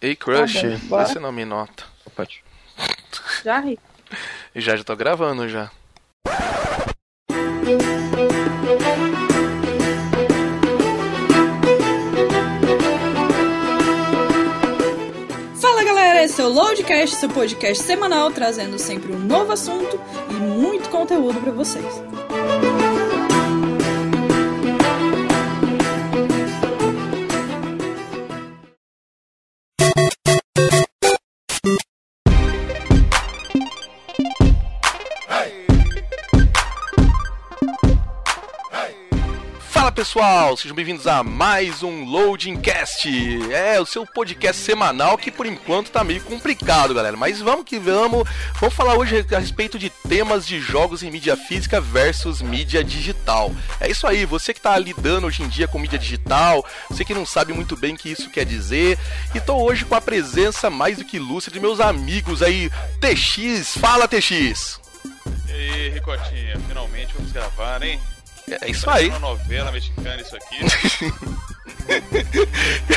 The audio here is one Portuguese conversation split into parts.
Ei, Crush, bom, bora. você não me nota. Pode. Já, Rick? Já, já tô gravando já. Fala galera, esse é o Loadcast, seu podcast semanal trazendo sempre um novo assunto e muito conteúdo pra vocês. Pessoal, sejam bem-vindos a mais um Loading Cast. É o seu podcast semanal que por enquanto tá meio complicado, galera. Mas vamos que vamos. Vamos falar hoje a respeito de temas de jogos em mídia física versus mídia digital. É isso aí, você que tá lidando hoje em dia com mídia digital, você que não sabe muito bem o que isso quer dizer. E tô hoje com a presença mais do que ilustre de meus amigos aí, TX. Fala, TX. E aí, Ricotinha, finalmente vamos gravar, hein? É isso Parece aí. uma novela mexicana isso aqui.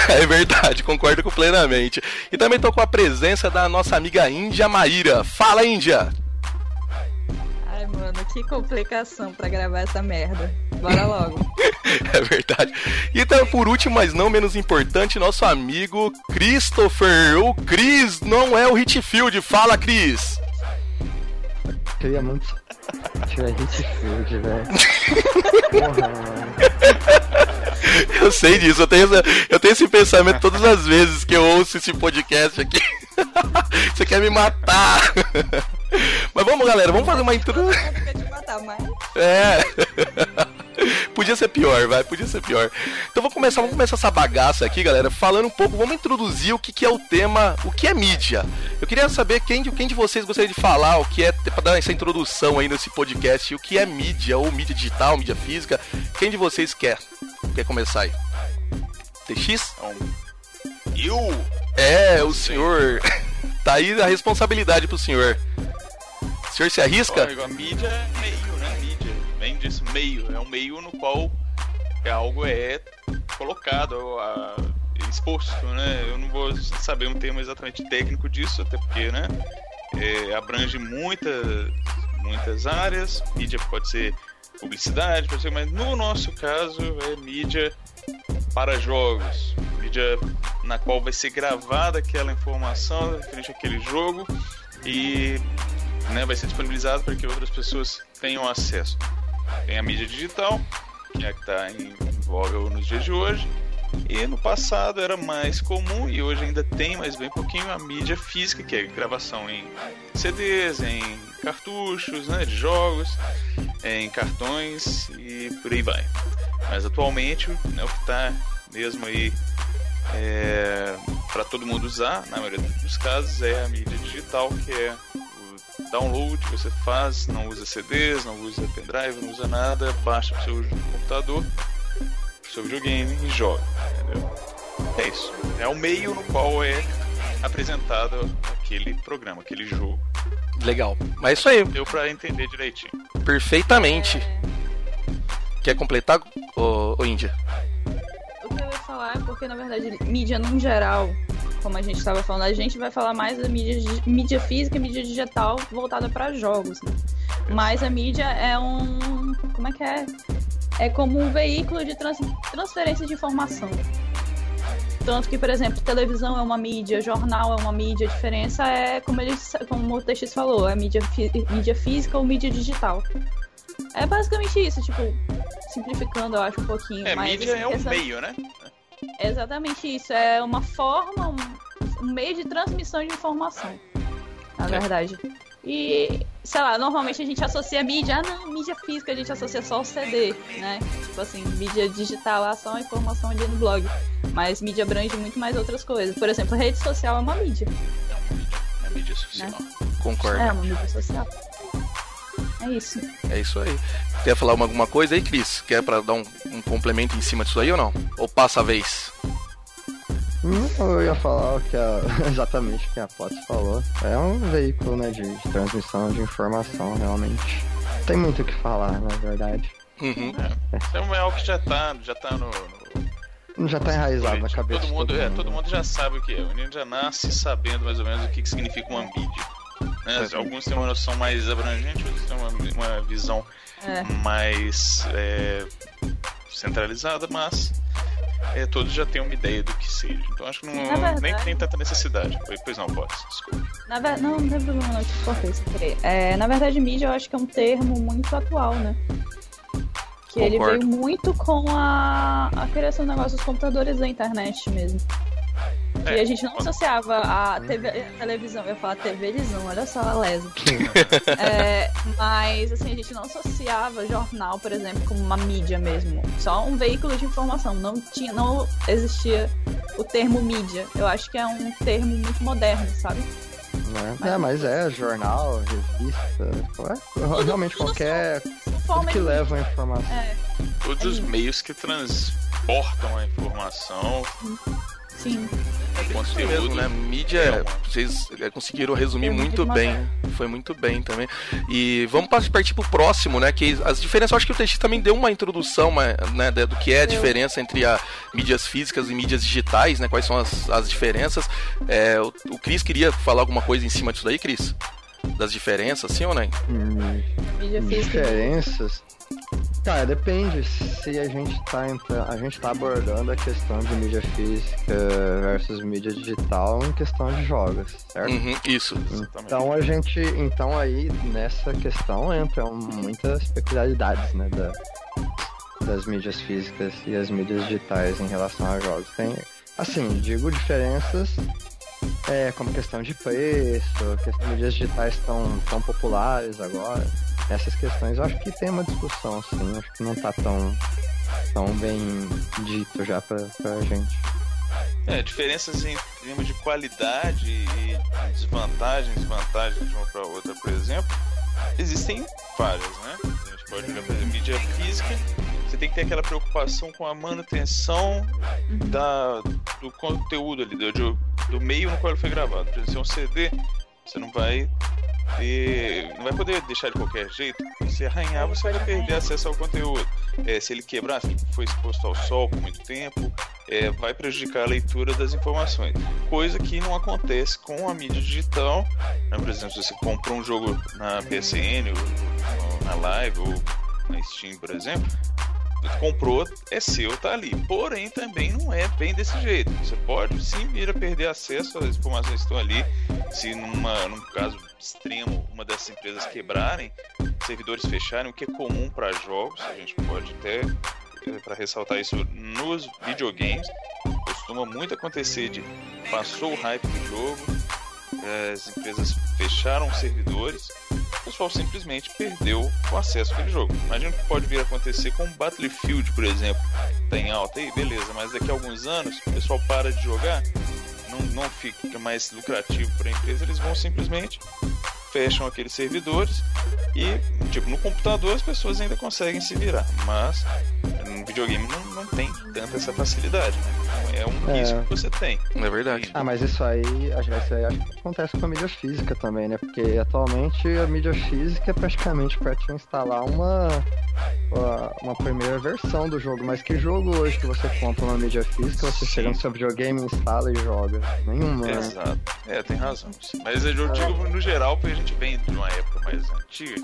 É verdade, concordo plenamente. E também tô com a presença da nossa amiga Índia Maíra. Fala, Índia! Ai, mano, que complicação pra gravar essa merda. Bora logo. É verdade. E então, por último, mas não menos importante, nosso amigo Christopher. O Chris não é o Hitfield. Fala, Chris! Queria muito tirar Hitfield, velho. Porra, mano. Eu sei disso, eu tenho, essa- eu tenho esse pensamento todas as vezes que eu ouço esse podcast aqui. Você quer me matar! Mas vamos, galera, vamos fazer uma intro. É. Podia ser pior, vai, podia ser pior. Então vamos começar, vamos começar essa bagaça aqui, galera, falando um pouco, vamos introduzir o que, que é o tema, o que é mídia. Eu queria saber quem de, quem de vocês gostaria de falar o que é, pra dar essa introdução aí nesse podcast, o que é mídia, ou mídia digital, mídia física. Quem de vocês quer? Quer começar aí? TX? Eu? É, o senhor. Tá aí a responsabilidade pro senhor. O senhor se arrisca? A mídia é meio, né? Mídia. Vem disso, meio. É um meio no qual é algo é colocado, a- exposto, né? Eu não vou saber um termo exatamente técnico disso, até porque, né? é, abrange muitas, muitas áreas. Mídia pode ser publicidade, pode ser, mas no nosso caso é mídia para jogos. Mídia na qual vai ser gravada aquela informação referente àquele jogo e né, vai ser disponibilizado para que outras pessoas tenham acesso. Tem a mídia digital, que é a que está em voga nos dias de hoje. E no passado era mais comum, e hoje ainda tem, mas bem pouquinho, a mídia física, que é gravação em CDs, em cartuchos né, de jogos, em cartões e por aí vai. Mas atualmente né, o que está mesmo aí para todo mundo usar, na maioria dos casos, é a mídia digital, que é download que você faz, não usa CDs, não usa pendrive, não usa nada, baixa pro seu computador, pro seu videogame e joga. Entendeu? É isso. É o meio no qual é apresentado aquele programa, aquele jogo. Legal. Mas é isso aí, Deu pra entender direitinho. perfeitamente. Quer completar, ô, ô Índia? O que eu ia falar é porque, na verdade, mídia no geral, como a gente estava falando, a gente vai falar mais da mídia, di- mídia física e mídia digital voltada para jogos, né? Mas a mídia é um. Como é que é? É como um veículo de trans- transferência de informação. Tanto que, por exemplo, televisão é uma mídia, jornal é uma mídia, a diferença é, como, eles, como o TX falou, é mídia, mídia física ou mídia digital. É basicamente isso, tipo, simplificando, eu acho, um pouquinho. É, mas mídia é um essa- meio, né? É exatamente isso. É uma forma, um, um meio de transmissão de informação. Na É. verdade. E, sei lá, normalmente a gente associa a mídia, ah não, mídia física a gente associa só o CD, né? Tipo assim, mídia digital, ah, só a informação ali no blog. Mas mídia abrange muito mais outras coisas. Por exemplo, rede social é uma mídia. É mídia social. Concordo. É uma mídia social. É isso. É isso aí. Quer falar uma- alguma coisa aí, Cris? Quer pra dar um, um complemento em cima disso aí ou não? Ou passa a vez? Eu ia falar o que a, exatamente o que a Potts falou. É um veículo né, de, de transmissão de informação, realmente. Tem muito o que falar, na verdade. Uhum. Então é algo que já tá, já tá no, no- Já tá enraizado na cabeça. Todo mundo, de todo é, mundo. todo mundo já sabe o que é. O menino já nasce sabendo mais ou menos o que, que significa uma mídia. Né? Alguns têm uma noção mais abrangente, outros têm uma, uma visão É. mais é, centralizada, mas é, todos já têm uma ideia do que seja. Então acho que não, verdade- nem tem tanta necessidade. Pois não, pode, desculpe. Na ver... Não, não tem problema não, te cortei sem querer. É, na verdade, mídia eu acho que é um termo muito atual, né? Que ele Concordo. veio muito com a, a criação do negócio dos computadores da internet mesmo. Que É, a gente não associava a, TV, a televisão, eu ia falar televisão, olha só a lesa. É, mas assim, a gente não associava jornal, por exemplo, como uma mídia mesmo. Só um veículo de informação. Não, tinha, não existia o termo mídia. Eu acho que é um termo muito moderno, sabe? Né? É, mas é jornal, revista, qual- realmente qualquer tudo que leva a informação. É, Todos os É. meios que transportam a informação, sim. Conteúdo. mesmo, né? Mídia, É. vocês conseguiram resumir muito bem. Foi muito bem também. E vamos pa- partir pro próximo, né? Que as diferenças, eu acho que o TX também deu uma introdução mas, né, do que é a diferença entre a mídias físicas e mídias digitais, né? Quais são as, as diferenças. É, o, o Cris queria falar alguma coisa em cima disso daí, Cris? Das diferenças, sim ou não? Hum, Mídia física. diferenças. Cara, depende se a gente tá entrando, a gente tá abordando a questão de mídia física versus mídia digital em questão de jogos, certo? Uhum, isso. Então a gente, então aí nessa questão entram muitas peculiaridades, né, da, das mídias físicas e as mídias digitais em relação a jogos. Tem, assim, digo diferenças é, como questão de preço, que as mídias digitais estão tão populares agora. Essas questões eu acho que tem uma discussão, sim, acho que não tá tão, tão bem dito já pra, pra gente. É, diferenças em termos de qualidade e desvantagens, vantagens de uma para outra, por exemplo, existem várias, né? A gente pode olhar, exemplo, mídia física, você tem que ter aquela preocupação com a manutenção da, do conteúdo ali, do, do meio no qual ele foi gravado. Por exemplo, se é um CD, você não vai ter, não vai poder deixar de qualquer jeito. Se arranhar, você vai perder acesso ao conteúdo. É, se ele quebrar, se foi exposto ao sol por muito tempo, é, vai prejudicar a leitura das informações. Coisa que não acontece com a mídia digital. né? Por exemplo, se você comprou um jogo na PSN, ou, ou na Live, ou na Steam, por exemplo, comprou, é seu, tá ali. Porém, também não é bem desse jeito. Você pode sim vir a perder acesso às informações que estão ali. Se numa, num caso extremo, uma dessas empresas quebrarem, servidores fecharem, o que é comum para jogos, a gente pode até para ressaltar isso nos videogames, costuma muito acontecer de passou o hype do jogo, eh, as empresas fecharam os servidores, o pessoal simplesmente perdeu o acesso àquele jogo. Imagina o que pode vir a acontecer com Battlefield, por exemplo, tá em alta aí, beleza, mas daqui a alguns anos o pessoal para de jogar, não, não fica mais lucrativo para a empresa, eles vão simplesmente fecham aqueles servidores e, tipo, no computador as pessoas ainda conseguem se virar, mas no videogame não, não tem tanta essa facilidade, né? Então, é um É. risco que você tem. É verdade. Ah, mas isso aí, acho que isso aí acho que acontece com a mídia física também, né? Porque atualmente a mídia física é praticamente para te instalar uma, uma primeira versão do jogo. Mas que jogo hoje que você compra uma mídia física, você chega no seu videogame, instala e joga? Nenhuma. né? Exato. É, tem razão. Mas eu digo no geral porque a gente vem de uma época mais antiga.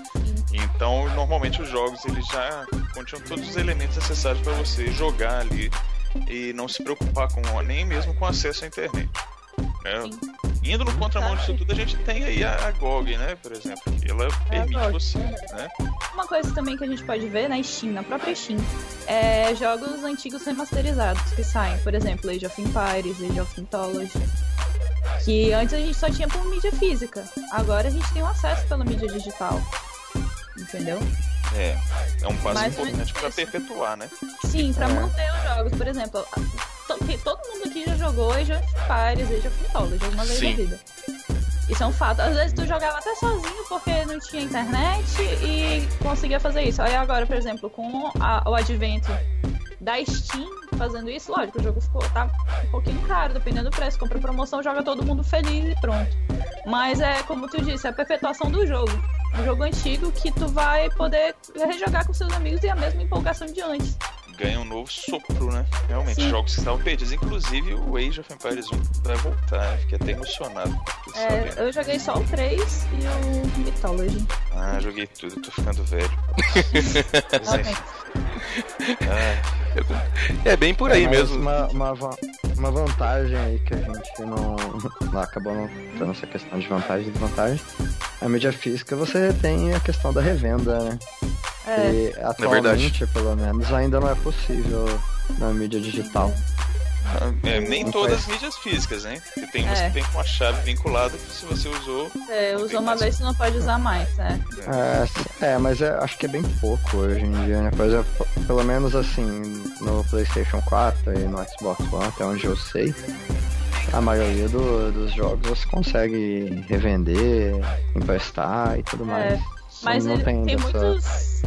Então, normalmente os jogos eles já continham todos os elementos necessários para você jogar ali e não se preocupar com nem mesmo com acesso à internet. né? Indo no contramão disso tudo, a gente tem aí a, a GOG, né, por exemplo, que ela permite GOG. você, né? Uma coisa também que a gente pode ver na Steam, na própria Steam, é jogos antigos remasterizados que saem. Por exemplo, Age of Empires, Age of Mythology. Que antes a gente só tinha por mídia física. Agora a gente tem o acesso pela mídia digital. Entendeu? É, é um passo Mas importante para perpetuar, né? Sim, pra É. manter os jogos. Por exemplo, to- que todo mundo aqui já jogou Age of Empires, Age of Mythology alguma vez Sim. na vida. Isso é um fato. Às vezes tu jogava até sozinho porque não tinha internet e conseguia fazer isso. Aí agora, por exemplo, com a- o advento da Steam fazendo isso, lógico, o jogo ficou tá um pouquinho caro, dependendo do preço. Compra promoção, joga todo mundo feliz e pronto. Mas é, como tu disse, é a perpetuação do jogo. Um jogo antigo que tu vai poder rejogar com seus amigos e a mesma empolgação de antes. Ganha um novo sopro, né? Realmente, Sim. jogos que estavam perdidos. Inclusive o Age of Empires 1 vai voltar, né? Fiquei até emocionado. É, eu joguei só o 3 e o Mythology. Ah, joguei tudo, tô ficando velho. Ah, É bem por aí É, mesmo. Uma, uma, uma vantagem aí que a gente não, não acabou não tendo essa questão de vantagem e desvantagem. A mídia física você tem a questão da revenda, né? É, E atualmente, pelo menos, ainda não é possível na mídia digital. é, nem Não todas as mídias físicas, hein? Porque tem umas É. que tem com uma chave vinculada que se você usou. não usou uma mais. vez, você não pode usar mais, é. É, é, mas é- acho que é bem pouco hoje em dia, né? Por exemplo, pelo menos assim, no PlayStation 4 e no Xbox One, até onde eu sei, a maioria do- dos jogos você consegue revender, emprestar e tudo mais. Mas não tem, tem, dessa- muitos.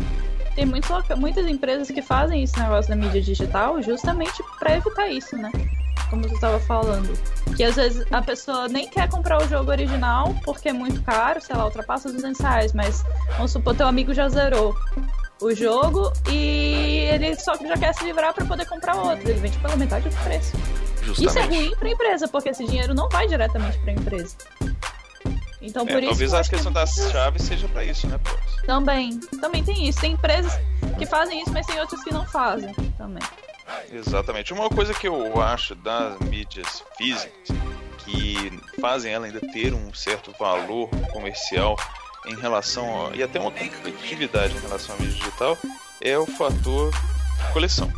Tem muitos, loca- muitas empresas que fazem esse negócio da mídia digital justamente pra evitar isso, né? Como você estava falando. Que às vezes a pessoa nem quer comprar o jogo original porque é muito caro, sei lá, ultrapassa os 200 reais, mas vamos supor, teu amigo já zerou o jogo e ele só já quer se livrar pra poder comprar outro. Ele vende pela metade do preço. Isso é Justamente. ruim pra empresa, porque esse dinheiro não vai diretamente pra empresa. Então, É, por isso talvez eu a acho que é questão das muito- chaves seja pra isso, né, pô? também, também tem isso. Tem empresas que fazem isso, mas tem outras que não fazem também. Exatamente. Uma coisa que eu acho das mídias físicas que fazem ela ainda ter um certo valor comercial em relação a, e até uma competitividade em relação à mídia digital é o fator coleção.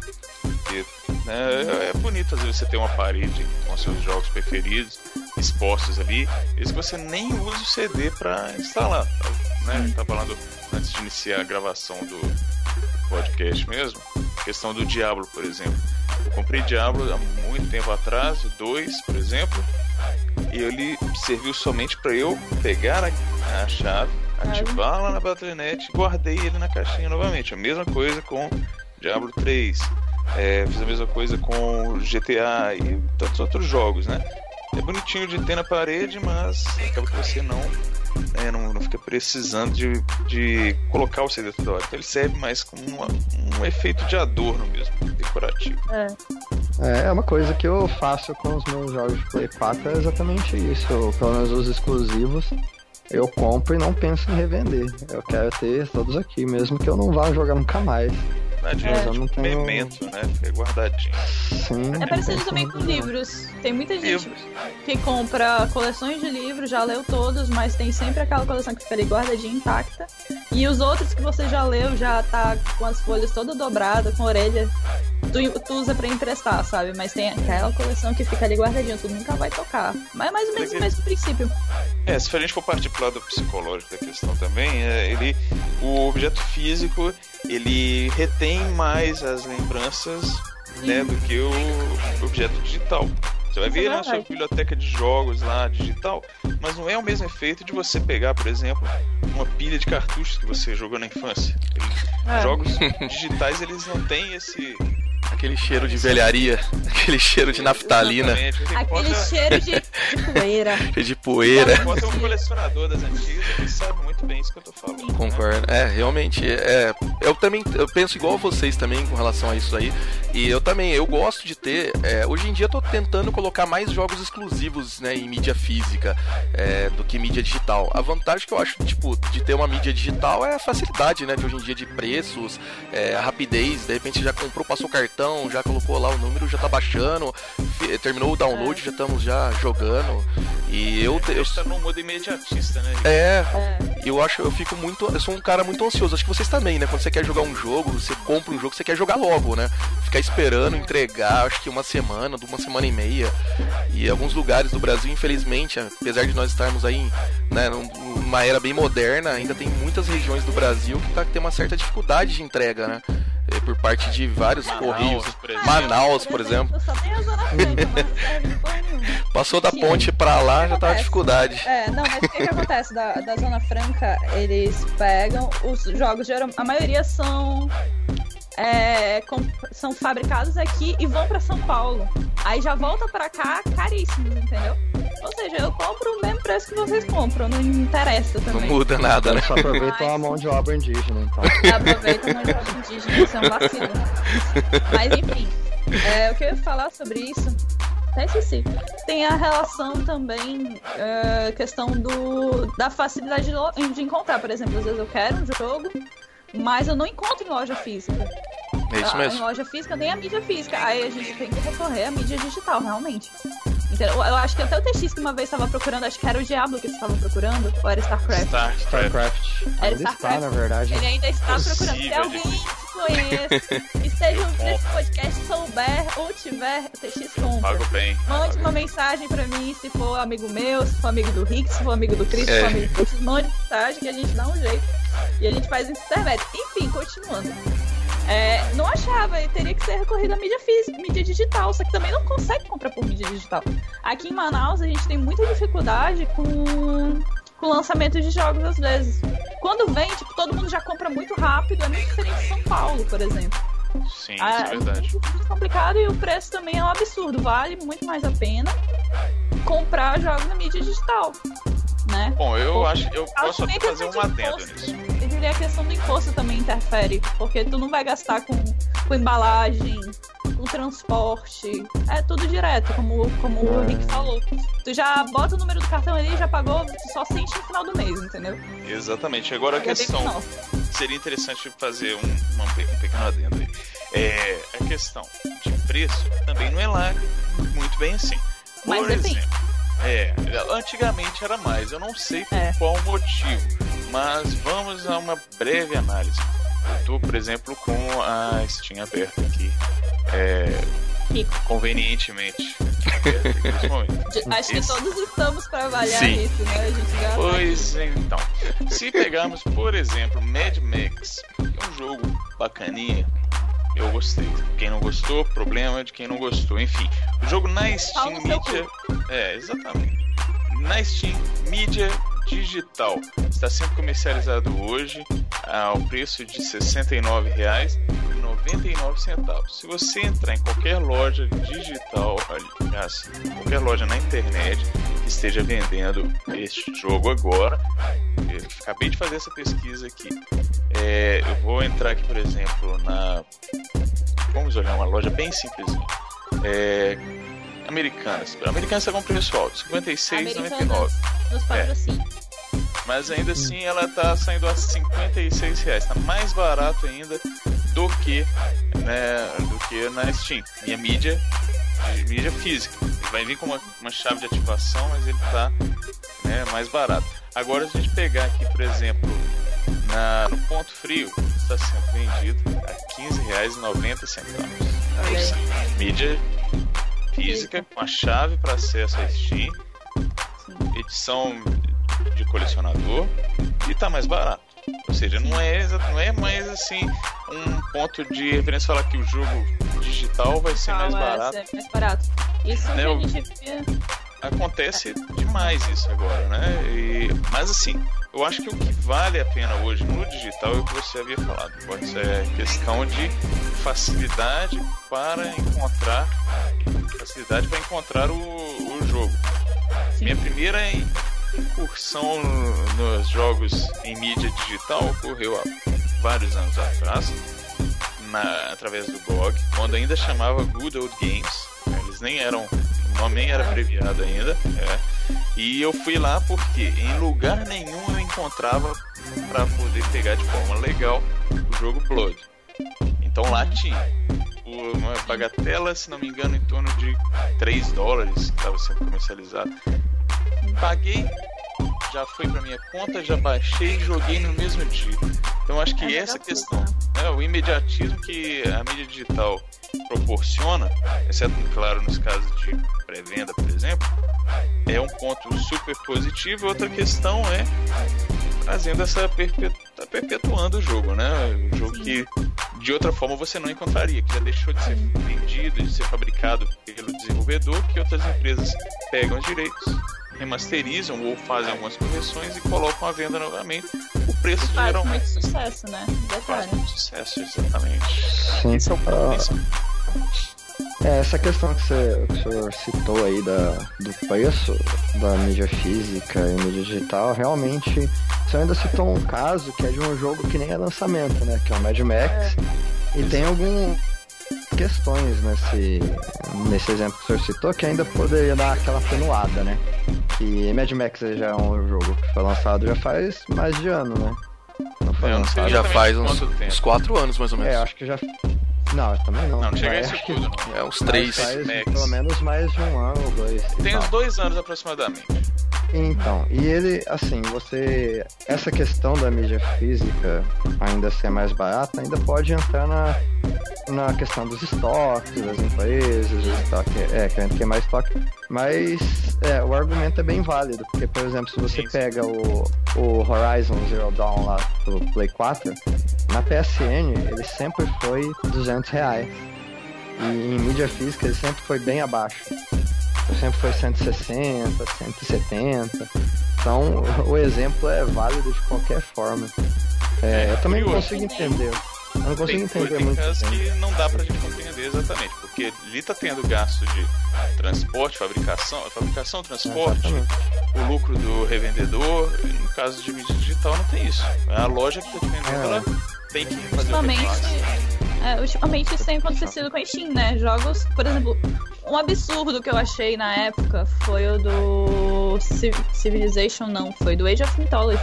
Porque né, é bonito às vezes você ter uma parede com seus jogos preferidos expostos ali, mesmo que você nem use o CD para instalar. Né? A gente tá falando antes de iniciar a gravação do podcast mesmo, questão do Diablo, por exemplo. Eu comprei Diablo há muito tempo atrás, o 2, por exemplo, e ele serviu somente para eu pegar a, a chave, ativar lá na Battle.net e guardei ele na caixinha novamente. A mesma coisa com Diablo 3. É, fiz a mesma coisa com GTA e tantos outros jogos, né? É bonitinho de ter na parede, mas acaba que você não, né, não, não fica precisando de, de colocar o CD toda hora. Então ele serve mais como uma- um efeito de adorno mesmo, decorativo. É. É, é uma coisa que eu faço com os meus jogos de Play 4 é exatamente isso. Pelo menos os exclusivos, eu compro e não penso em revender. Eu quero ter todos aqui, mesmo que eu não vá jogar nunca mais. Né? De, É, tipo, eu não tenho- memento, né? Fica guardadinho. Sim. É parecido também com livros. Tem muita gente Livros. que compra coleções de livros, já leu todos, mas tem sempre aquela coleção que fica ali guardadinha intacta. E os outros que você já leu, já tá com as folhas toda dobrada, com a orelha. Tu, tu usa pra emprestar, sabe? Mas tem aquela coleção que fica ali guardadinha, tu nunca vai tocar. Mas é mais ou menos o mesmo princípio. É, se a gente for partir pro lado psicológico da questão também, é, ele, o objeto físico, ele retém mais as lembranças né, do que o objeto digital. Você vai é ver na sua biblioteca de jogos lá, digital, mas não é o mesmo efeito de você pegar, por exemplo, uma pilha de cartuchos que você jogou na infância. É. Jogos digitais, eles não têm esse... Aquele cheiro de velharia, aquele cheiro de naftalina, Aquele encontra- cheiro de, de poeira. de poeira. encontra um colecionador das antigas que sabe muito bem isso que eu tô falando. né? Concordo. É, realmente, é, eu também eu penso igual a vocês também com relação a isso aí. E eu também, eu gosto de ter. é, hoje em dia eu tô tentando colocar mais jogos exclusivos, né, em mídia física é, do que mídia digital. A vantagem que eu acho, tipo, de ter uma mídia digital é a facilidade, né, de hoje em dia de preços, é, a rapidez. De repente já comprou, passou o cartão, já colocou lá o número, já tá baixando, terminou o download, já estamos já jogando. E eu, te- A eu tá num modo imediatista, né? é, É. eu acho, eu fico muito. Eu sou um cara muito ansioso. Acho que vocês também, né? Quando você quer jogar um jogo, você compra um jogo, você quer jogar logo, né? Ficar esperando entregar, acho que uma semana, uma semana e meia. E alguns lugares do Brasil, infelizmente, apesar de nós estarmos aí né, num- numa era bem moderna, ainda tem muitas regiões do Brasil que tá, tem uma certa dificuldade de entrega, né? É, Por parte de vários Manaus, correios. por exemplo. Manaus, por exemplo. Só tem a Zona Franca, mas não serve de porra nenhuma. Passou da ponte pra lá, já tá dificuldade. É, não, mas o que, que acontece da, da Zona Franca? Eles pegam os jogos, geral, a maioria são. É, com- são fabricados aqui e vão pra São Paulo. Aí já volta pra cá caríssimos, entendeu? Ou seja, eu compro o mesmo preço que vocês compram, não interessa Não também. muda nada, né? Só aproveitam a mão de obra indígena, então. Aproveita o mandato indígena, isso é um vacilo. Mas enfim, é, o que eu ia falar sobre isso, até esqueci. Tem a relação também, é, questão do, da facilidade de, de encontrar. Por exemplo, às vezes eu quero um jogo, mas eu não encontro em loja física. É isso Ah, Em mesmo. loja física nem a mídia física. Aí a gente tem que recorrer à mídia digital, realmente. Então, eu acho que até o TX que uma vez estava procurando, acho que era o Diablo que eles estavam procurando, ou era StarCraft. StarCraft. StarCraft. Era Ainda está, StarCraft. na verdade. Ele ainda está procurando. Se Possível, alguém conhece, esteja ouvindo esse podcast, souber ou tiver, TX compra. Pago bem. Mande uma mensagem pra mim, se for amigo meu, se for amigo do Rick, se for amigo do Chris, se É. for amigo do Chris, mande mensagem que a gente dá um jeito. E a gente faz isso internet. Enfim, continuando. É, não achava, e teria que ser recorrido à mídia física, mídia digital, só que também não consegue comprar por mídia digital. Aqui em Manaus a gente tem muita dificuldade com, com lançamento de jogos às vezes. Quando vem, tipo, todo mundo já compra muito rápido, é muito diferente de São Paulo, por exemplo. Sim, Ah, isso é verdade. muito, muito complicado e o preço também é um absurdo. Vale muito mais a pena comprar jogos na mídia digital, né? Bom, eu acho eu posso fazer um questão de adendo imposto. nisso. Eu diria que a questão do imposto também interfere, porque tu não vai gastar com, com embalagem, com transporte, é tudo direto, como, como o É. Rick falou. Tu já bota o número do cartão ali, já pagou, tu só sente no final do mês, entendeu? Exatamente. Agora a É questão seria interessante fazer um, uma um pequeno adendo aí. É, a questão de preço também não é lá muito bem assim. Por Mas exemplo, é, antigamente era mais, eu não sei por É. qual motivo, mas vamos a uma breve análise. Eu tô, por exemplo, com a Steam aberta aqui. É, Rico. convenientemente Acho que Esse- todos estamos para avaliar Sim. isso, né? A gente já Pois então, se pegarmos, por exemplo, Mad Max, que é um jogo bacaninha, eu gostei. Quem não gostou, problema de quem não gostou. Enfim, o jogo na Steam mídia. É, exatamente. Na Steam mídia digital está sendo comercializado hoje ao preço de R$ 69,99. Se você entrar em qualquer loja digital, aliás, qualquer loja na internet que esteja vendendo este jogo agora, eu acabei de fazer essa pesquisa aqui. É, eu vou entrar aqui, por exemplo, na. Vamos olhar uma loja bem simplesinha. É, Americanas. Americanas está com preço alto, R$ 56,99. Americanas nos patrocina. Mas ainda assim ela tá saindo a 56 reais. Tá mais barato ainda do que, né, do que na Steam. Minha mídia, mídia física. Ele vai vir com uma, uma chave de ativação, mas ele tá né, mais barato. Agora se a gente pegar aqui, por exemplo, na, no ponto frio, está sendo vendido a R$ 15,90. Olha aí. Mídia física com a chave para acesso à Steam edição de colecionador e tá mais barato. Ou seja, não é, não é mais assim um ponto de referência falar que o jogo digital vai ser mais é, barato. ser mais barato. Isso Né, que a gente via. Acontece demais isso agora, né? E- mas assim, eu acho que o que vale a pena hoje no digital é o que você havia falado. Pode ser questão de facilidade para encontrar facilidade para encontrar o, o jogo. Sim. Minha primeira incursão no- nos jogos em mídia digital ocorreu há vários anos atrás, na- através do blog, quando ainda chamava Good Old Games. Eles nem eram, o nome nem era abreviado ainda. é. E eu fui lá porque em lugar nenhum eu encontrava para poder pegar de forma legal o jogo Blood. Então lá tinha uma bagatela, se não me engano, em torno de 3 dólares que estava sendo comercializado. Paguei, já foi para minha conta, já baixei e joguei no mesmo dia. Então acho que É essa questão, né, o imediatismo que a mídia digital proporciona, exceto, claro, nos casos de pré-venda, por exemplo, é um ponto super positivo. Outra questão é trazendo essa perpetu... tá perpetuando o jogo, né? O jogo Sim. que de outra forma você não encontraria, que já deixou de ser vendido, de ser fabricado pelo desenvolvedor, que outras empresas pegam os direitos, remasterizam ou fazem algumas correções e colocam à venda novamente. O preço Faz geralmente muito sucesso, né? faz muito sucesso, exatamente. Sim. Esse é o Ah. É, essa questão que, você, que o senhor citou aí da, do preço da mídia física e mídia digital, realmente, você ainda citou um caso que é de um jogo que nem é lançamento, né? Que é o Mad Max. É. E tem algum questões nesse, nesse exemplo que o senhor citou que ainda poderia dar aquela atenuada, né? Que Mad Max já é um jogo que foi lançado já faz mais de ano, né? Não foi é, lançado. Já faz uns, uns quatro anos mais ou menos. É, acho que já não, também não. Não, não chega a isso tudo, não. É uns três. Faz, pelo menos mais de um ano ou dois. Tem uns dois anos aproximadamente. Então, e ele, assim, você. Essa questão da mídia física ainda ser mais barata, ainda pode entrar na, na questão dos estoques das empresas, estoque, é, querendo ter mais estoque. Mas é, o argumento é bem válido, porque, por exemplo, se você pega o, o Horizon Zero Dawn lá do Play 4, na PSN ele sempre foi 200 reais. E em mídia física ele sempre foi bem abaixo sempre foi 160, 170. Então o exemplo é válido de qualquer forma. É, eu também não consigo entender. Eu não consigo tem, entender tem muito. Tem casos que não dá pra gente compreender exatamente, porque ele tá tendo gasto de transporte, fabricação, fabricação, transporte, é, o lucro do revendedor. No caso de mídia digital não tem isso. A loja que tá te vendendo, é. ela tem que fazer ultimamente, é, ultimamente isso tem acontecido com a Steam, né? Jogos, por exemplo, um absurdo que eu achei na época foi o do Civilization, não, foi do Age of Mythology.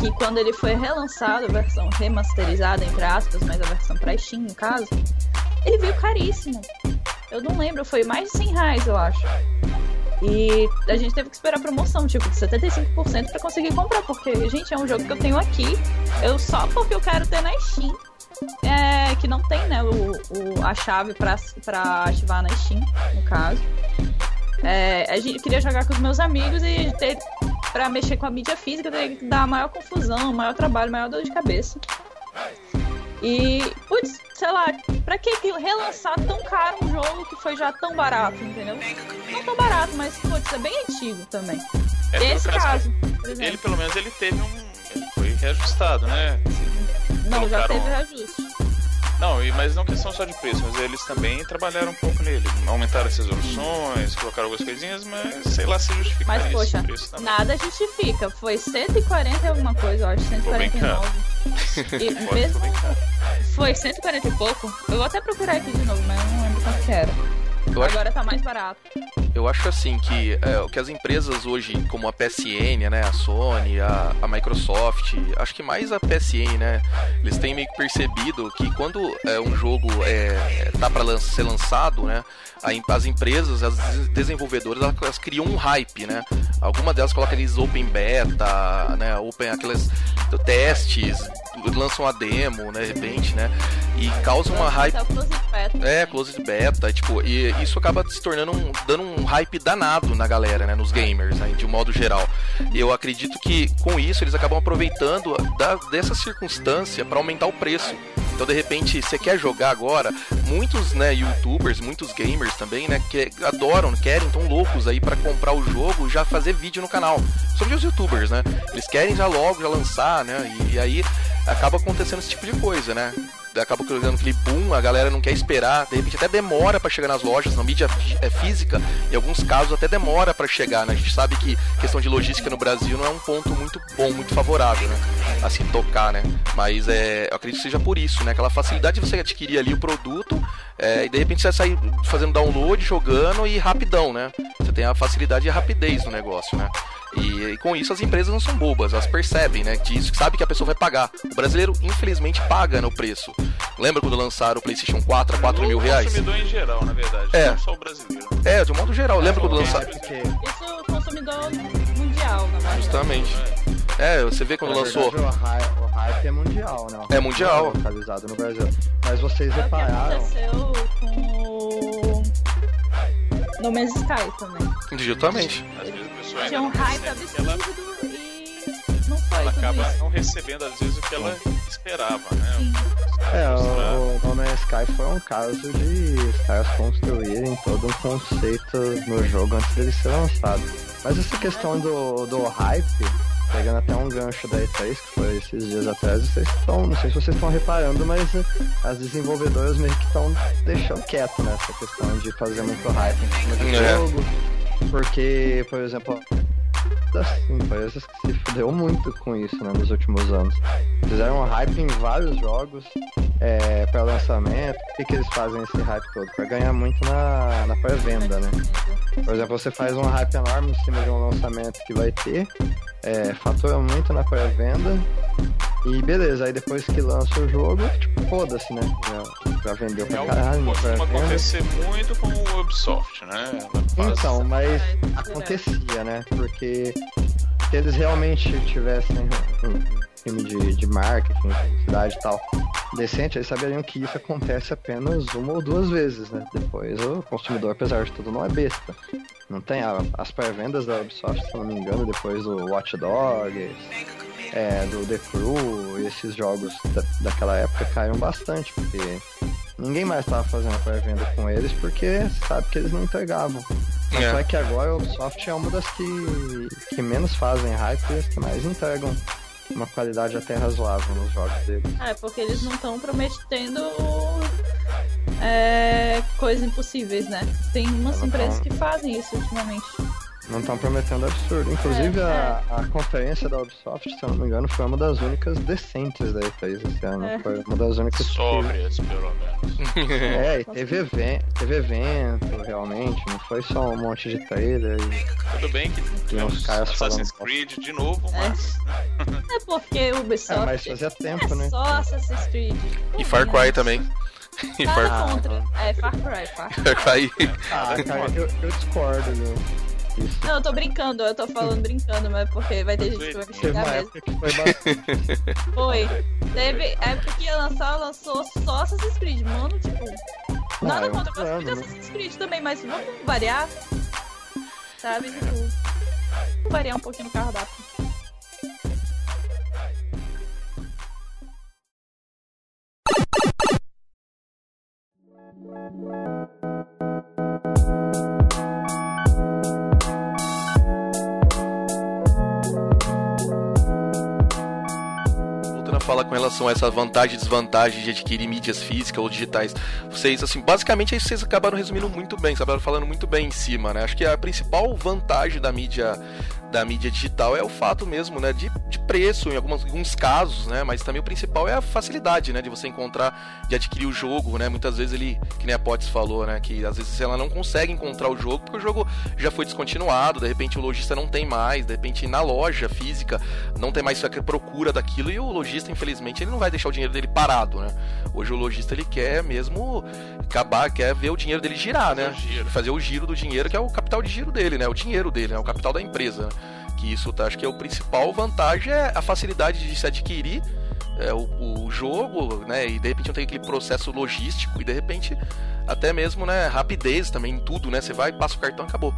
Que quando ele foi relançado, a versão remasterizada, entre aspas, mas a versão pra Steam, no caso, ele veio caríssimo. Eu não lembro, foi mais de 100 reais, eu acho. E a gente teve que esperar promoção, tipo, de 75% para conseguir comprar, porque, gente, é um jogo que eu tenho aqui, eu só porque eu quero ter na Steam é, que não tem, né, o, o a chave pra, pra ativar na Steam, no caso. É, a gente queria jogar com os meus amigos e ter, pra mexer com a mídia física teria que dar maior confusão, maior trabalho, maior dor de cabeça. E, putz, sei lá, pra que relançar tão caro um jogo que foi já tão barato, entendeu? Não tão barato, mas, putz, é bem antigo também. É, Esse caso, caso ele pelo menos ele teve um. Ele foi reajustado, né? Não, já teve reajuste. Não, mas não questão só de preço, mas eles também trabalharam um pouco nele. Aumentaram as resoluções, colocaram algumas coisinhas, mas sei lá se justifica Mas, poxa, nada justifica. Foi 140 e alguma coisa, eu acho, 149. E mesmo... Foi 140 e pouco? Eu vou até procurar aqui de novo, mas eu não lembro quanto que era. Eu Agora acho... tá mais barato. Eu acho assim que é, o que as empresas hoje, como a PSN, né, a Sony, a, a, Microsoft, acho que mais a PSN, né, eles têm meio que percebido que quando é, um jogo é, tá para ser lançado, né, as empresas, as desenvolvedoras, elas, elas, criam um hype, né. Algumas delas colocam aqueles open beta, né, open aqueles testes, lançam a demo, né, de repente, né, e causam uma hype. É, closed beta, tipo, isso acaba se tornando um, dando um hype danado na galera, né, nos gamers, né, de um modo geral. Eu acredito que com isso eles acabam aproveitando da, dessa circunstância para aumentar o preço. Então, de repente, você quer jogar agora, muitos, né, youtubers, muitos gamers também, né, que adoram, querem, tão loucos aí para comprar o jogo já fazer vídeo no canal. Sobre os youtubers, né? Eles querem já logo já lançar, né? E, e aí acaba acontecendo esse tipo de coisa, né? Acaba criando aquele boom, a galera não quer esperar, de repente até demora para chegar nas lojas, na mídia é física, em alguns casos até demora para chegar, né? A gente sabe que questão de logística no Brasil não é um ponto muito bom, muito favorável, né? Assim, tocar, né? Mas é, eu acredito que seja por isso, né? Aquela facilidade de você adquirir ali o produto é, e de repente você vai sair fazendo download, jogando e rapidão, né? Você tem a facilidade e a rapidez no negócio, né? E, e, com isso as empresas não são bobas, elas percebem, né? Disso, sabe que a pessoa vai pagar. O brasileiro, infelizmente, paga no preço. Lembra quando lançaram o PlayStation 4 a 4 mil reais? O consumidor em geral, na verdade, é. não só o brasileiro. É, de um modo geral. Lembra quando lançaram. Isso é o consumidor mundial, na verdade. Justamente. É, você vê quando lançou. Verdade, o, hype, é mundial, né? É mundial. É localizado no Brasil. Mas vocês repararam. É o que aconteceu com. No Man's Sky também. Justamente. Às vezes pessoa Tinha um hype absurdo ela... e não foi. Ela acaba isso. não recebendo, às vezes, o que ela esperava, né? Sim. É, o No Man's Sky foi um caso de os caras construírem todo um conceito no jogo antes dele ser lançado. Mas essa questão do, do hype pegando até um gancho da E3, que foi esses dias atrás, vocês estão, não sei se vocês estão reparando, mas eh, as desenvolvedoras meio que estão deixando quieto nessa questão de fazer muito hype em cima do É. jogo. Porque, por exemplo, das que se fudeu muito com isso né, nos últimos anos. Fizeram hype em vários jogos é, para lançamento. Por que, que eles fazem esse hype todo? Para ganhar muito na, na pré-venda, né? Por exemplo, você faz um hype enorme em cima de um lançamento que vai ter, é, fatura muito na pré-venda. E beleza, aí depois que lança o jogo, tipo, foda-se, né? Já, já vendeu É pra caralho na costuma acontecer muito com o Ubisoft, né? Faz- Então, mas acontecia, né? Porque se eles realmente tivessem time de, de marketing, publicidade e tal, decente, eles saberiam que isso acontece apenas uma ou duas vezes, né? Depois o consumidor, apesar de tudo, não é besta. Não tem a- as pré-vendas da Ubisoft, se não me engano, depois do Watch Dogs, é, do The Crew, e esses jogos da, daquela época caíram bastante, porque ninguém mais estava fazendo pré-venda com eles, porque sabe que eles não entregavam. Tanto É. é que agora a Ubisoft é uma das que, que menos fazem hype e as que mais entregam uma qualidade até razoável nos jogos deles. É, porque eles não estão prometendo é, coisas impossíveis, né? Tem umas empresas tão. que fazem isso ultimamente. Não estão prometendo absurdo. Inclusive, É, a, a conferência da Ubisoft, se eu não me engano, foi uma das únicas decentes da E3 esse ano. É. Foi uma das únicas que... Sóbrias, pelo menos. É, e teve, even- teve evento, realmente. Não foi só um monte de trailer. E... Tudo bem que tivemos caras Assassin's Creed de novo, É. mas É porque o É, Ubisoft mas fazia tempo, é né? só Assassin's Creed. E Far Cry também. E Far, contra. É, Far Cry, Far Cry. Far Cry. Ah, cara, eu, eu discordo do- disso. Não, eu tô brincando, eu tô falando brincando, mas porque vai ter gente que vai me xingar mesmo. foi. Teve época que ia lançar, lançou só Assassin's Creed. Mano, tipo, nada é um contra, eu gosto plano, muito de né? Assassin's Creed também, mas vamos variar. Sabe? Tipo, vamos variar um pouquinho no cardápio. Voltando a falar com relação a essa vantagem e desvantagem de adquirir mídias físicas ou digitais, vocês, assim, basicamente aí vocês acabaram resumindo muito bem, acabaram falando muito bem em cima, né? Acho que a principal vantagem da mídia da mídia digital é o fato mesmo, né, de, de preço em algumas, alguns casos, né, mas também o principal é a facilidade, né, de você encontrar, de adquirir o jogo, né, muitas vezes ele, que nem a Potts falou, né, que às vezes ela não consegue encontrar o jogo porque o jogo já foi descontinuado, de repente o lojista não tem mais, de repente na loja física não tem mais procura daquilo e o lojista, infelizmente, ele não vai deixar o dinheiro dele parado, né, hoje o lojista ele quer mesmo acabar, quer ver o dinheiro dele girar, né, Fazer o giro. fazer o giro do dinheiro, que é o capital de giro dele, né, o dinheiro dele, né, o capital da empresa, né? Que isso tá, acho que é o principal vantagem é a facilidade de se adquirir é, o, o jogo, né? E de repente não tem aquele processo logístico e de repente até mesmo, né, rapidez também em tudo, né? Você vai, passa o cartão acabou.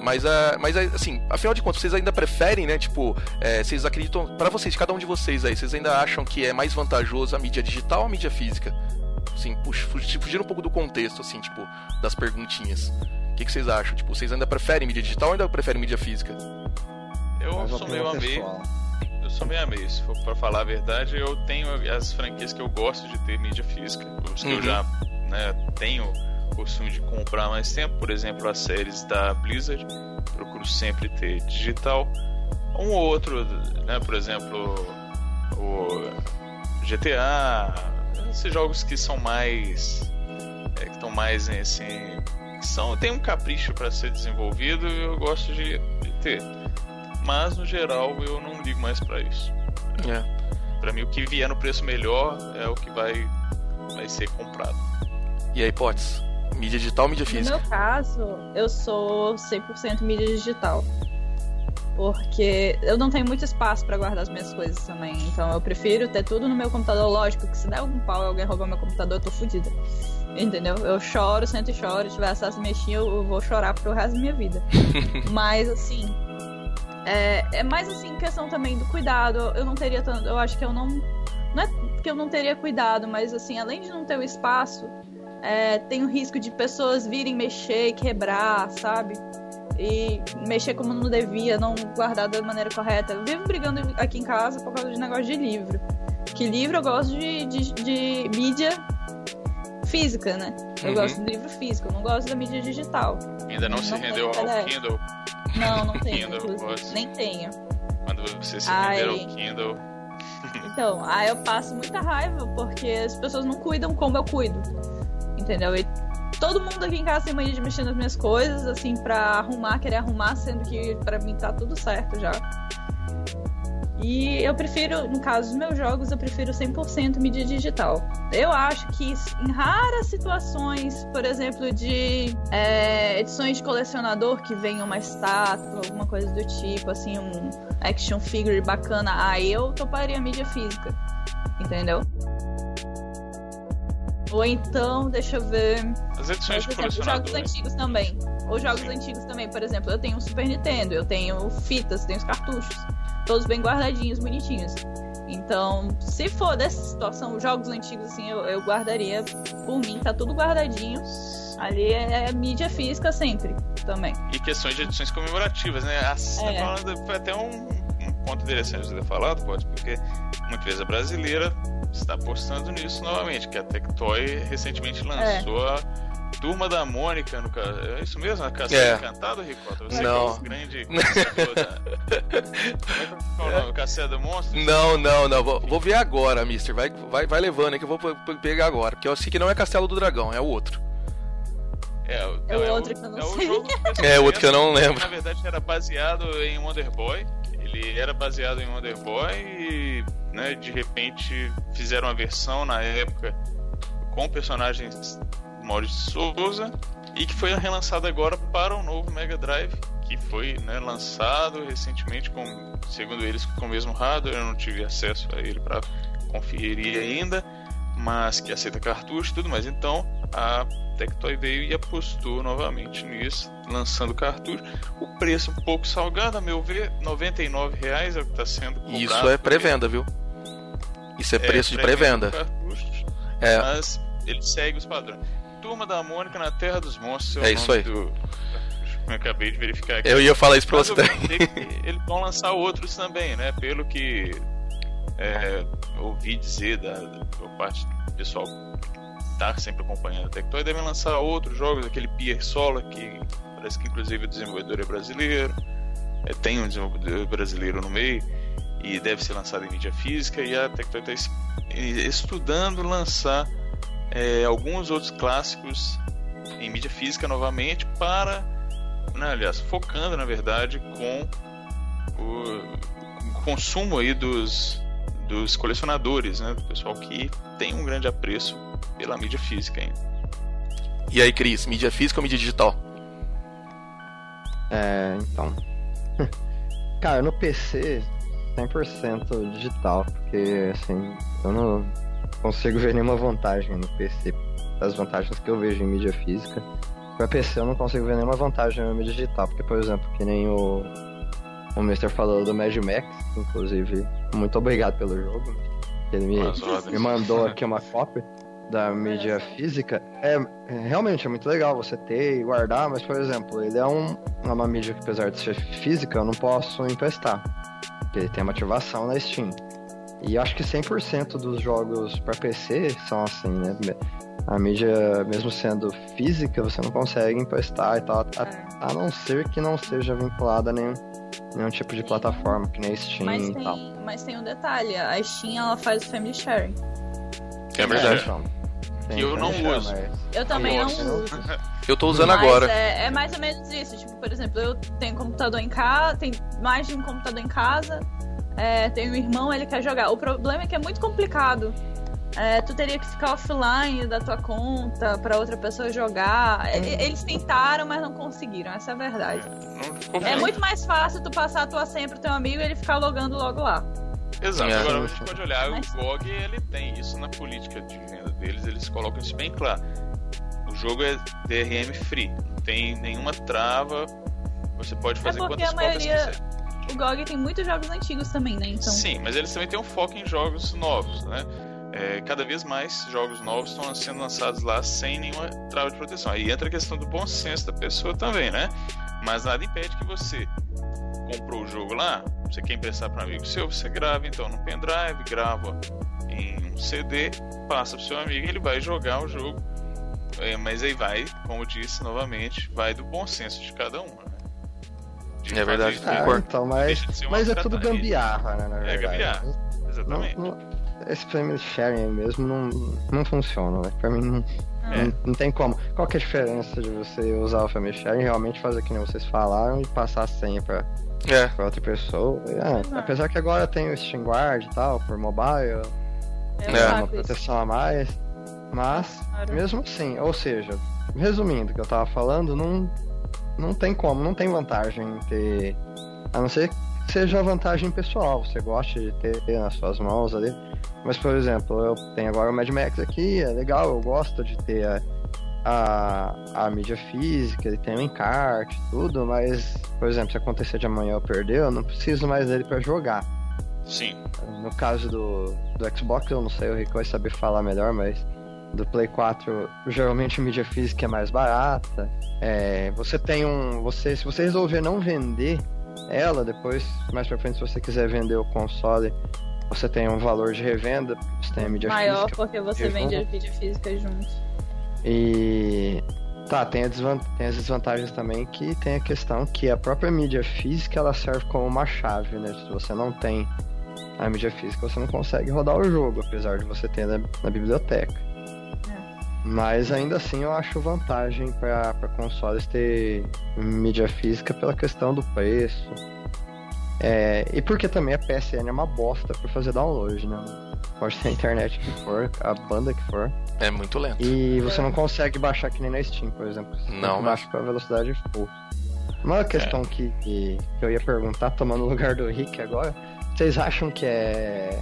Mas, ah, mas assim, afinal de contas, vocês ainda preferem, né? Tipo, é, vocês acreditam, para vocês, cada um de vocês aí, vocês ainda acham que é mais vantajoso a mídia digital ou a mídia física? Assim, pux- fugir fugir um pouco do contexto, assim, tipo, das perguntinhas. O que, que vocês acham? Tipo, vocês ainda preferem mídia digital ou ainda preferem mídia física? Eu Mas sou meio a meio. Eu sou meio a meio, se for pra falar a verdade, eu tenho as franquias que eu gosto de ter mídia física, os que Uhum. eu já né, tenho costume de comprar mais tempo, por exemplo, as séries da Blizzard, procuro sempre ter digital. Um ou outro, né, por exemplo, o GTA, esses jogos que são mais é, que estão mais assim, são tem um capricho para ser desenvolvido, e eu gosto de, de ter. Mas no geral eu não ligo mais pra isso. É. Pra mim o que vier no preço melhor é o que vai vai ser comprado. E aí, Potts? Mídia digital ou mídia No física? meu caso, eu sou 100% mídia digital. Porque eu não tenho muito espaço pra guardar as minhas coisas também. Então eu prefiro ter tudo no meu computador. Lógico que se der algum pau e alguém roubar meu computador, eu tô fodida. Entendeu? Eu choro, sento e choro. Se tiver acesso a mexer, eu eu vou chorar pro resto da minha vida. Mas assim. É, é mais assim questão também do cuidado. Eu não teria tanto. Eu acho que eu não. Não é que eu não teria cuidado, mas assim, além de não ter o espaço, é, tem o risco de pessoas virem mexer e quebrar, sabe? e mexer como não devia, não guardar da maneira correta. Eu vivo brigando aqui em casa por causa de negócio de livro. Que livro eu gosto de, de, de mídia física, né? Eu Uhum. gosto do livro físico, eu não gosto da mídia digital. Ainda não, se Não rendeu tem ao. Kindle. Não, não tenho, Kindle. Nem tenho. Quando você se Ai. ao Kindle. Então, aí eu passo muita raiva porque as pessoas não cuidam como eu cuido. Entendeu? E todo mundo aqui em casa tem mania de mexer nas minhas coisas, assim, pra arrumar, querer arrumar, sendo que pra mim tá tudo certo já. E eu prefiro, no caso dos meus jogos, eu prefiro 100% mídia digital. Eu acho que em raras situações, por exemplo, de é, edições de colecionador que venham uma estátua, alguma coisa do tipo, assim, um action figure bacana, aí eu toparia mídia física. Entendeu? Ou então, deixa eu ver. As edições de exemplo, jogos colecionador. antigos também. Ou jogos Sim. antigos também, por exemplo, eu tenho um Super Nintendo, eu tenho fitas, tenho os cartuchos. Todos bem guardadinhos, bonitinhos. Então, se for dessa situação, jogos antigos, assim, eu, eu guardaria. Por mim, tá tudo guardadinho. Ali é, é mídia física sempre também. E questões de edições comemorativas, né? A, você É. tá falando, foi até um, um ponto interessante de você ter falado, pode, porque uma empresa brasileira está apostando nisso novamente, que a Tectoy recentemente É. lançou a Turma da Mônica, no caso. É isso mesmo? A Castelo É. Encantado, Ricota? Você Não. que é um grande conhecedor da... Como é que é o nome? Castelo do Monstro? Não, não, não. Vou, vou ver agora, mister. Vai, vai, vai levando aí que eu vou pe- pegar agora. Porque eu sei que não é Castelo do Dragão, é o outro. É, o- É o é outro que eu não é o sei. jogo É, o outro que eu não lembro. Na verdade, era baseado em Wonder Boy. Ele era baseado em Wonder Boy e, né, de repente, fizeram uma versão na época com personagens Maurício de Souza e que foi relançado agora para o novo Mega Drive, que foi né, lançado recentemente com, segundo eles, com o mesmo hardware. Eu não tive acesso a ele para conferir ainda, mas que aceita cartucho e tudo mais. Então, a Tectoy veio e apostou novamente nisso, lançando cartucho. O preço um pouco salgado, a meu ver, 99 reais é o que está sendo cobrado. Isso é pré-venda, viu? Isso é preço de pré-venda. É. Mas ele segue os padrões. Turma da Mônica na Terra dos Monstros. É isso aí. Do... Eu acabei de verificar aqui. Eu ia falar isso pra Mas você também. eles vão lançar outros também, né? Pelo que é, ouvi dizer da, da parte do pessoal que tá sempre acompanhando a Tectoy, devem lançar outros jogos, aquele Pier Sola, que parece que inclusive o desenvolvedor é brasileiro, é, tem um desenvolvedor brasileiro no meio, e deve ser lançado em mídia física, e a Tectoy está estudando lançar é, alguns outros clássicos em mídia física novamente para né, aliás, focando na verdade com o, consumo aí dos, dos colecionadores, né, do pessoal que tem um grande apreço pela mídia física ainda. E aí, Cris, mídia física ou mídia digital? É, então. Cara, no PC, 100% digital, porque assim, eu não consigo ver nenhuma vantagem no PC das vantagens que eu vejo em mídia física. Pra PC eu não consigo ver nenhuma vantagem na mídia digital, porque, por exemplo, que nem o, o Mr. falou do Mad Max, inclusive, muito obrigado pelo jogo. que Ele me, me mandou aqui uma cópia da mídia física. É, é, realmente é muito legal você ter e guardar, mas, por exemplo, ele é um, é uma mídia que, apesar de ser física, eu não posso emprestar. Porque ele tem uma ativação na Steam. E acho que 100% dos jogos para PC são assim, né? A mídia, mesmo sendo física, você não consegue emprestar e tal, a, a não ser que não seja vinculada a nenhum, nenhum tipo de plataforma, que nem a Steam Mas e tal. mas tem um detalhe, a Steam ela faz o family sharing. É verdade. então, tem Que eu não uso. mas- Eu também não uso. Eu tô usando Mas agora. É, é mais ou menos isso. Tipo, por exemplo, eu tenho computador em casa, tem mais de um computador em casa, é, tenho um irmão, ele quer jogar. O problema é que é muito complicado. É, tu teria que ficar offline da tua conta pra outra pessoa jogar. E- Eles tentaram, mas não conseguiram, essa é a verdade. É muito mais fácil tu passar a tua senha pro teu amigo e ele ficar logando logo lá. Exato. É. Agora a gente pode olhar, Mas- o GOG ele tem isso na política de venda deles, eles colocam isso bem claro. O jogo é DRM free, não tem nenhuma trava, você pode fazer É quantas a cópias maioria- quiser. O GOG tem muitos jogos antigos também, né? Então. Sim, mas eles também têm um foco em jogos novos, né? É, cada vez mais jogos novos estão sendo lançados lá sem nenhuma trava de proteção. Aí entra a questão do bom senso da pessoa também, né? Mas nada impede que você comprou o jogo lá, você quer emprestar para um amigo seu, você grava então no pendrive, grava em um CD, passa pro seu amigo, ele vai jogar o jogo. É, mas aí vai, como eu disse novamente, vai do bom senso de cada um. Né? É verdade, ah, concordo. Então, mas, mas é tudo gambiarra, né? Na verdade. É gambiarra, exatamente. Não, não, esse family sharing mesmo não, não funciona, né? Pra mim não, é. não, não, tem como. Qual que é a diferença de você usar o family sharing e realmente fazer que nem vocês falaram e passar a senha pra, é. pra outra pessoa? É, apesar que agora tem o Steam Guard e tal, por mobile. É, uma proteção a mais. Mas, claro. mesmo assim, ou seja, resumindo o que eu tava falando, não, não tem como, não tem vantagem ter. A não ser que seja vantagem pessoal, você gosta de ter nas suas mãos ali. Mas, por exemplo, eu tenho agora o Mad Max aqui, é legal, eu gosto de ter a, a, a mídia física, ele tem o encarte, tudo, mas, por exemplo, se acontecer de amanhã eu perder, eu não preciso mais dele para jogar. Sim. No caso do, do Xbox, eu não sei, o Rico vai saber falar melhor, mas do Play 4, geralmente a mídia física é mais barata. É, você tem um. Você, se você resolver não vender ela, depois, mais pra frente, se você quiser vender o console, você tem um valor de revenda, você tem a mídia Maior física. Maior porque você vende a mídia física junto. E. Tá, tem, a tem as desvantagens também que tem a questão que a própria mídia física ela serve como uma chave, né? Se você não tem a mídia física, você não consegue rodar o jogo, apesar de você ter na, na biblioteca. Mas ainda assim eu acho vantagem para consoles ter mídia física pela questão do preço é, e porque também a PSN é uma bosta pra fazer download, né? Pode ter a internet que for, a banda que for. É muito lento. E você não consegue baixar que nem na Steam, por exemplo. Você não, baixa com a velocidade full. Uma questão é. que, que, eu ia perguntar, tomando o lugar do Rick agora, vocês acham que é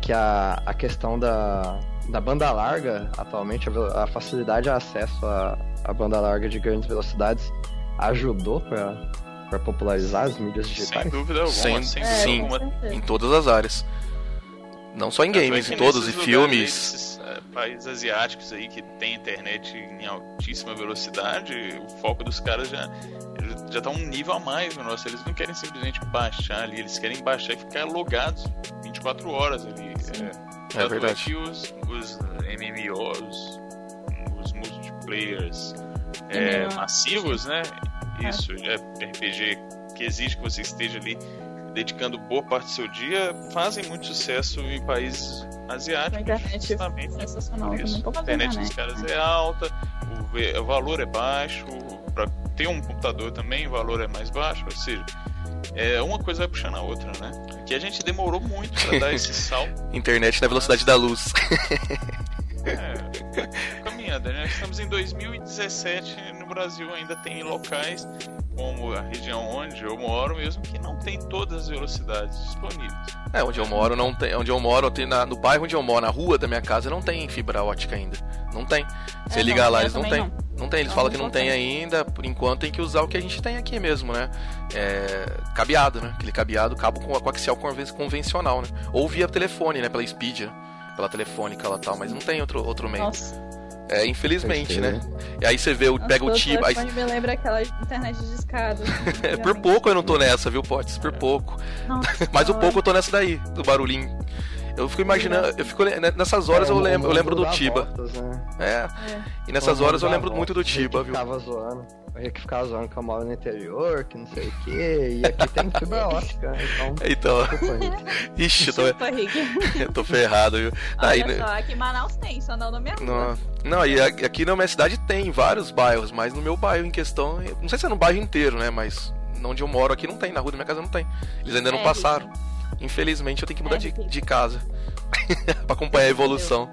que a, a questão da, da banda larga, atualmente, a, a facilidade de acesso à, à banda larga de grandes velocidades ajudou para para popularizar as mídias digitais? Sem dúvida alguma. Sem, sem é, sim, alguma. em todas as áreas. Não só em games, em todos, e filmes. Esses, é, países asiáticos aí que tem internet em altíssima velocidade, o foco dos caras já já tá um nível a mais no nosso. Eles não querem simplesmente baixar ali, eles querem baixar e ficar logados 24 horas ali. É, é verdade. Que os, os MMOs, os multiplayers é, massivos, né? Isso, é RPG que exige que você esteja ali dedicando boa parte do seu dia, fazem muito sucesso em países asiáticos. A internet é sensacional. Isso. A internet dos caras é alta, o, o valor é baixo, para ter um computador também o valor é mais baixo, ou seja, é, uma coisa vai puxando a outra, né? Que a gente demorou muito para dar esse salto. Internet na velocidade da luz. É, caminhada, né? Estamos em 2017 no Brasil ainda tem locais como a região onde eu moro mesmo que não tem todas as velocidades disponíveis. É, onde eu moro não tem, onde eu moro, tem na, no bairro onde eu moro, na rua da minha casa não tem fibra ótica ainda. Não tem. Você é, ligar lá, eles não tem. Não. Não tem, eles não, falam que não tem ainda, por enquanto tem que usar o que a gente tem aqui mesmo, né? É, cabeado, né? Aquele cabeado, cabo com coaxial convencional, né? Ou via telefone, né? Pela Speed, né? pela telefônica lá tal, mas não tem outro, outro meio. Nossa. É, infelizmente, né? E aí você vê, o, pega o tipo. Aí... me lembra aquela internet de escada. é, por pouco eu não tô nessa, viu, Potes? Por pouco. Nossa, Mas o pouco eu tô nessa daí, do barulhinho. Eu fico imaginando, eu fico nessas horas é, eu lembro, eu lembro do Tiba. Voltas, né? é. é. E nessas horas eu lembro muito do Tiba, viu? Tava zoando. Eu que ficava zoando que eu moro no interior, que não sei o quê. E aqui tem fibra ótica, né? então. Então. Ixi, eu tô, eu tô ferrado, viu? Olha Aí, né? só, aqui em Manaus tem, só não na minha rua. Não, não, e aqui na minha cidade tem vários bairros, mas no meu bairro em questão, não sei se é no bairro inteiro, né? Mas onde eu moro aqui não tem, na rua da minha casa não tem. Eles ainda não é, passaram. Infelizmente eu tenho que mudar é, de, de casa. pra acompanhar a evolução.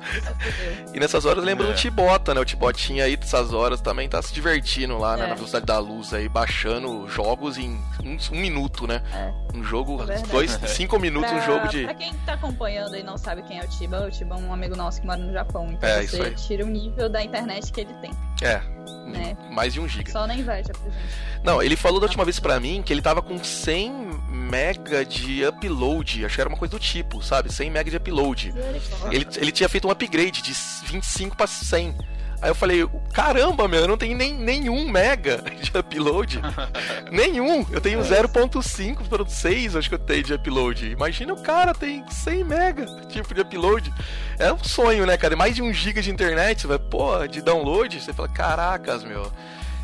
E nessas horas lembra é. do Tibota, né? O Tibotinha aí dessas horas também tá se divertindo lá, né? Na é. velocidade da luz aí, baixando jogos em um, um minuto, né? É. Um jogo, é dois, cinco minutos, pra, um jogo de. Pra quem tá acompanhando e não sabe quem é o Tiba, o Tiba é um amigo nosso que mora no Japão. Então é, você tira o nível da internet que ele tem. É. Né? Mais de um giga. Só na inveja pra gente. Não, ele falou da última vez pra mim que ele tava com 100 mega de upload, acho que era uma coisa do tipo, sabe? 100 mega de upload. Ele, ele tinha feito um upgrade de 25 para 100. Aí eu falei, caramba, meu, eu não tenho nem, nenhum mega de upload. nenhum. Eu tenho 0.5 para 6, acho que eu tenho de upload. Imagina o cara tem 100 mega tipo de upload. É um sonho, né, cara? Mais de um giga de internet, você vai, pô, de download, você fala, caracas, meu.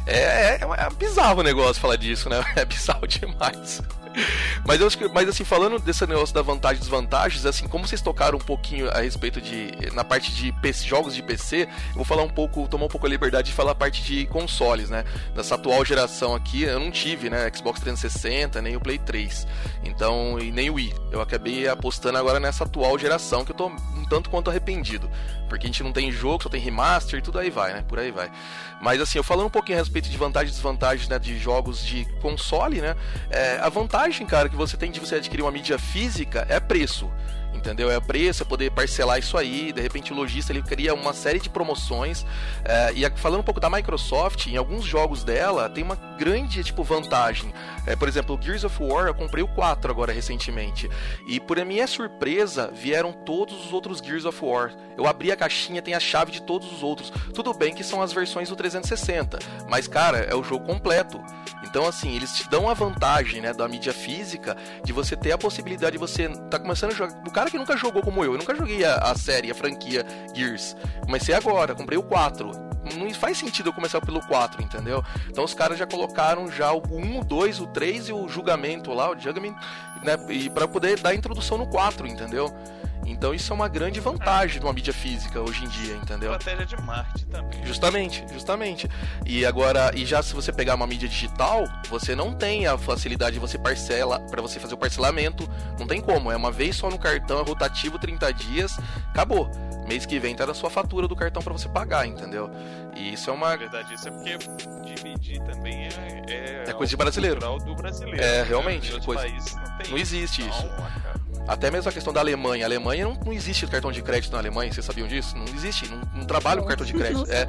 É, é, é bizarro o negócio falar disso, né? É bizarro demais. Mas, eu mas assim, falando desse negócio da vantagem e desvantagens, assim, como vocês tocaram um pouquinho a respeito de. na parte de PC, jogos de PC, eu vou falar um pouco, tomar um pouco a liberdade de falar a parte de consoles, né? Dessa atual geração aqui, eu não tive, né? Xbox 360, nem o Play 3. Então, e nem o Wii. Eu acabei apostando agora nessa atual geração, que eu tô um tanto quanto arrependido. Porque a gente não tem jogo, só tem remaster e tudo aí vai, né? Por aí vai. Mas assim, eu falando um pouquinho a respeito de vantagens e desvantagens né, de jogos de console, né? É, a vantagem, cara, que você tem de você adquirir uma mídia física é preço entendeu? É preço, é poder parcelar isso aí. De repente o lojista ele cria uma série de promoções. É, e falando um pouco da Microsoft, em alguns jogos dela tem uma grande tipo vantagem. É, por exemplo, o Gears of War, eu comprei o 4 agora recentemente. E por minha surpresa, vieram todos os outros Gears of War. Eu abri a caixinha, tem a chave de todos os outros. Tudo bem que são as versões do 360, mas cara, é o jogo completo. Então assim, eles te dão a vantagem, né, da mídia física de você ter a possibilidade de você tá começando a jogar. O cara que nunca jogou como eu, eu nunca joguei a, a série, a franquia Gears. Comecei agora, comprei o 4 não faz sentido eu começar pelo 4, entendeu? Então os caras já colocaram já o 1, o 2, o 3 e o julgamento lá, o judgment, né? E para poder dar introdução no 4, entendeu? Então isso é uma grande vantagem de uma mídia física hoje em dia, entendeu? Estratégia de marketing também. Justamente, justamente. E agora, e já se você pegar uma mídia digital, você não tem a facilidade de você parcela para você fazer o parcelamento, não tem como, é uma vez só no cartão, é rotativo 30 dias, acabou. Mês que vem tá na sua fatura do cartão para você pagar, entendeu? E isso é uma. Na verdade, isso é porque dividir também é. É, é coisa de brasileiro. do brasileiro. É, realmente. Né? Coisa... não, não existe isso. Até mesmo a questão da Alemanha. A Alemanha não, não existe cartão de crédito na Alemanha, vocês sabiam disso? Não existe, não, não trabalham com cartão de crédito. É,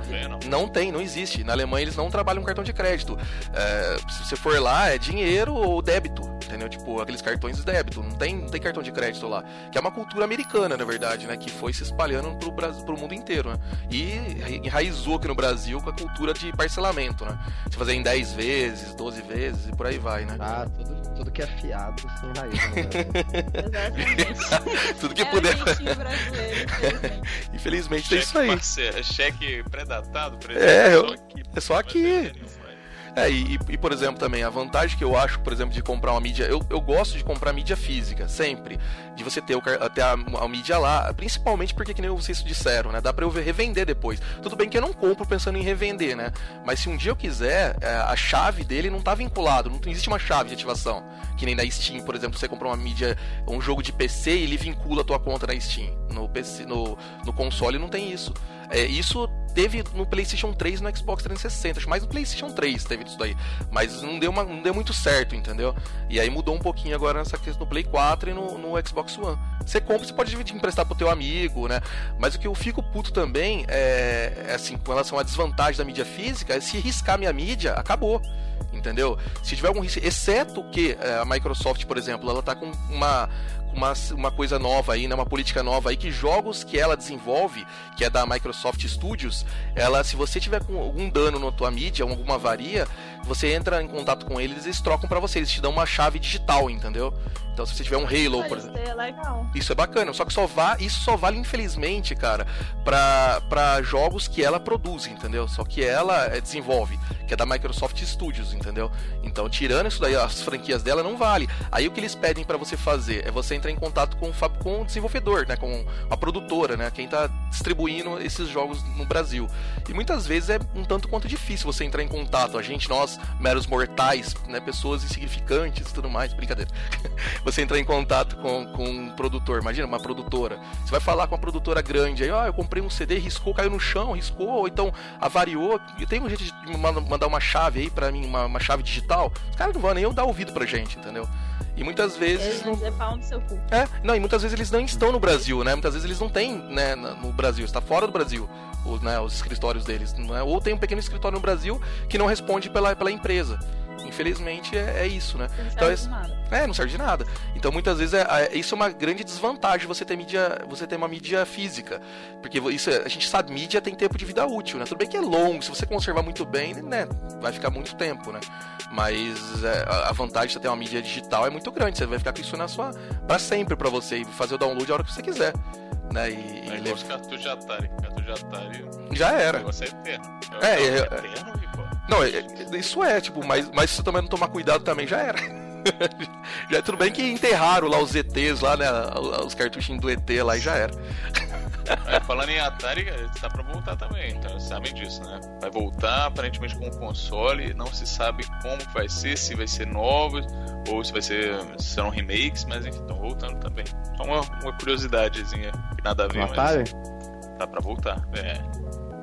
não tem, não existe. Na Alemanha eles não trabalham com cartão de crédito. É, se você for lá, é dinheiro ou débito, entendeu? Tipo, aqueles cartões de débito. Não tem, não tem cartão de crédito lá. Que é uma cultura americana, na verdade, né? Que foi se espalhando pro, Brasil, pro mundo inteiro, né? E enraizou aqui no Brasil com a cultura de parcelamento, né? Você fazer em 10 vezes, 12 vezes e por aí vai, né? Ah, tudo, tudo que é fiado se enraiza, né? Tudo que é puder. brasileiro, infelizmente tem isso aí. Parceiro, cheque predatado, por É, exemplo, eu- é só aqui. É, e, e, por exemplo, também, a vantagem que eu acho, por exemplo, de comprar uma mídia. Eu, eu gosto de comprar mídia física, sempre. De você ter, o, ter a, a mídia lá, principalmente porque, que nem vocês disseram, né? Dá pra eu revender depois. Tudo bem que eu não compro pensando em revender, né? Mas se um dia eu quiser, é, a chave dele não tá vinculado, não existe uma chave de ativação. Que nem na Steam, por exemplo, você comprou uma mídia, um jogo de PC e ele vincula a tua conta na Steam. No, PC, no, no console não tem isso. É, isso teve no PlayStation 3 e no Xbox 360. Acho mais no PlayStation 3 teve isso daí. Mas não deu, uma, não deu muito certo, entendeu? E aí mudou um pouquinho agora nessa questão no Play 4 e no, no Xbox One. Você compra, você pode dividir, emprestar pro teu amigo, né? Mas o que eu fico puto também é, é assim, com relação à desvantagem da mídia física, é se riscar minha mídia, acabou. Entendeu? Se tiver algum risco, exceto que é, a Microsoft, por exemplo, ela tá com uma uma, uma coisa nova aí, né? Uma política nova aí que jogos que ela desenvolve, que é da Microsoft Studios, ela, se você tiver com algum dano na tua mídia, alguma avaria, você entra em contato com eles, eles trocam para você, eles te dão uma chave digital, entendeu? Então se você tiver um Halo, por exemplo. É legal. Isso é bacana, só que só vá, isso só vale, infelizmente, cara, pra, pra jogos que ela produz, entendeu? Só que ela eh, desenvolve, que é da Microsoft Studios, entendeu? Então, tirando isso daí, as franquias dela não vale. Aí o que eles pedem pra você fazer é você entrar em contato com, o com o desenvolvedor, né? Com a produtora, né? Quem tá distribuindo esses jogos no Brasil. E muitas vezes é um tanto quanto difícil você entrar em contato. A gente, nós, meros mortais, né? Pessoas insignificantes e tudo mais, brincadeira. você entrar em contato com, com um produtor, imagina, uma produtora. Você vai falar com uma produtora grande, aí, ó, eu comprei um CD, riscou, caiu no chão, riscou, ou então avariou. Eu tenho um jeito de mandar uma chave aí pra mim, uma, uma chave digital. Os caras não vão nem dar ouvido pra gente, entendeu? E muitas vezes. Cu. É, não, e muitas vezes eles não estão no Brasil, né? Muitas vezes eles não têm, né, no Brasil, está fora do Brasil, os, né, os escritórios deles, é? ou tem um pequeno escritório no Brasil que não responde pela, pela empresa. Infelizmente é, é isso, né? Não Então, serve esse- de nada. É, não serve de nada. Então muitas vezes é, é- isso é uma grande desvantagem você ter mídia, você ter uma mídia física, porque isso é- a gente sabe mídia tem tempo de vida útil, né? Tudo bem que é longo, se você conservar muito bem, né, vai ficar muito tempo, né? Mas é, a- vantagem de você ter uma mídia digital é muito grande, você vai ficar com isso na sua para sempre pra você e fazer o download a hora que você quiser, né? E, e os cartuchos de Atari. Cartucho de Atari, já o era. negócio é eterno. É, é, é. eterno e, pô, Não, é- isso é, tipo, mas, mas se você também não tomar cuidado também já era. já é tudo bem que enterraram lá os ETs lá, né? Os cartuchinhos do ET lá e já era. Falando em Atari, tá pra voltar também, então vocês sabem disso, né? Vai voltar aparentemente com o console, não se sabe como vai ser, se vai ser novos ou se vai ser se serão remakes, mas enfim, estão voltando também. Só uma, uma curiosidadezinha que nada a ver, mas Atari? tá pra voltar. É.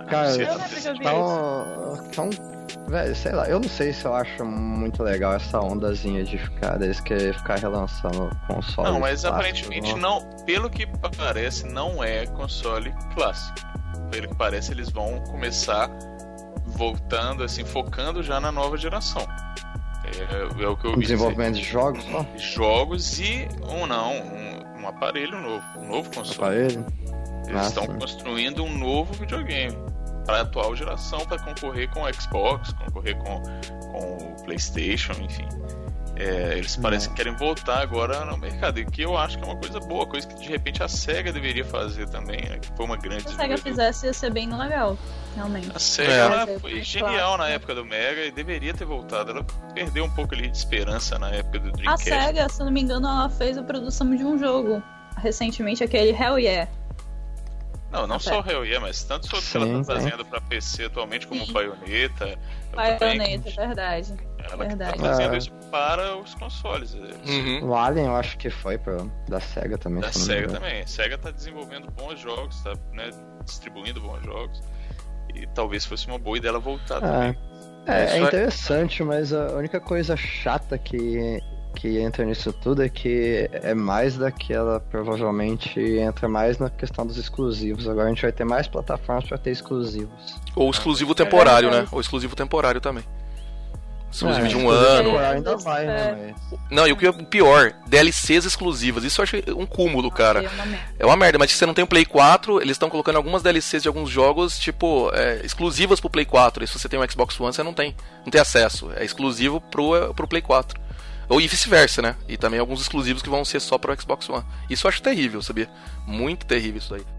Cara, Eu também. lembro que velho, sei lá, eu não sei se eu acho muito legal essa ondazinha de ficar, deles querer ficar relançando console. Não, mas aparentemente né? não. Pelo que parece, não é console clássico. Pelo que parece, eles vão começar voltando, assim, focando já na nova geração. É, é o que eu O vi. dizer. desenvolvimento de jogos, só? Jogos e um não, um, um aparelho novo, um novo console. Aparelho? Eles Ah, estão construindo um novo videogame para a atual geração, para concorrer com o Xbox, concorrer com, com o PlayStation, enfim. É, eles parecem que querem voltar agora no mercado, e que eu acho que é uma coisa boa, coisa que de repente a SEGA deveria fazer também, né, que foi uma grande Se a SEGA fizesse, ia ser bem legal, realmente. A SEGA É. ela foi é genial na época do Mega e deveria ter voltado. Ela perdeu um pouco ali de esperança na época do A Dreamcast. SEGA, se não me engano, ela fez a produção de um jogo recentemente, aquele Hell Yeah. Não, não A só o Hell Yeah, mas tanto sobre o que ela tá trazendo pra PC atualmente, como Sim. Bayonetta. Bayonetta, verdade. Ela que tá Verdade. fazendo É. isso para os consoles. é, Uhum. O Alien eu acho que foi pra, da SEGA também. Da SEGA também. A SEGA tá desenvolvendo bons jogos, tá né, distribuindo bons jogos. E talvez fosse uma boa ideia ela voltar É. também. É, Isso é é- interessante, mas a única coisa chata que, que entra nisso tudo é que é mais daquela, provavelmente entra mais na questão dos exclusivos. Agora a gente vai ter mais plataformas pra ter exclusivos. Ou exclusivo temporário, né? Ou exclusivo temporário também. Exclusivo É, de um exclusivo ano. temporário ainda vai, né? Mas... Não, e o que é pior, DLCs exclusivas. Isso eu acho um cúmulo, cara. É uma merda. Mas se você não tem o Play 4, eles estão colocando algumas DLCs de alguns jogos, tipo, é, exclusivas pro Play 4. E se você tem um Xbox One, você não tem. Não tem acesso. É exclusivo pro, pro Play 4. Ou e vice-versa, né? E também alguns exclusivos que vão ser só pro Xbox One. Isso eu acho terrível, sabia? Muito terrível isso daí.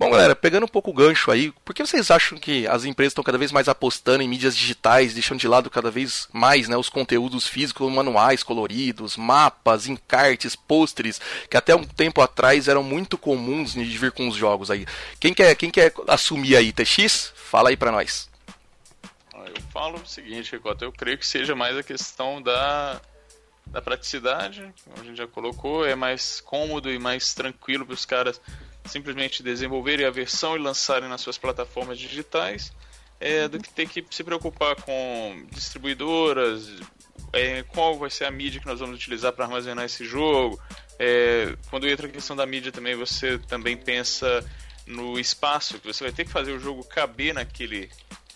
Bom, galera, pegando um pouco o gancho aí, por que vocês acham que as empresas estão cada vez mais apostando em mídias digitais, deixando de lado cada vez mais né, os conteúdos físicos, manuais coloridos, mapas, encartes, pôsteres, que até um tempo atrás eram muito comuns de vir com os jogos aí? Quem quer, quem quer assumir aí, TX? Fala aí pra nós. Ah, Eu falo o seguinte, Ricota, eu creio que seja mais a questão da, da praticidade, como a gente já colocou, é mais cômodo e mais tranquilo para os caras simplesmente desenvolverem a versão e lançarem nas suas plataformas digitais, é, do que ter que se preocupar com distribuidoras, é, qual vai ser a mídia que nós vamos utilizar para armazenar esse jogo. É, quando entra a questão da mídia também, você também pensa no espaço que você vai ter que fazer o jogo caber naquele,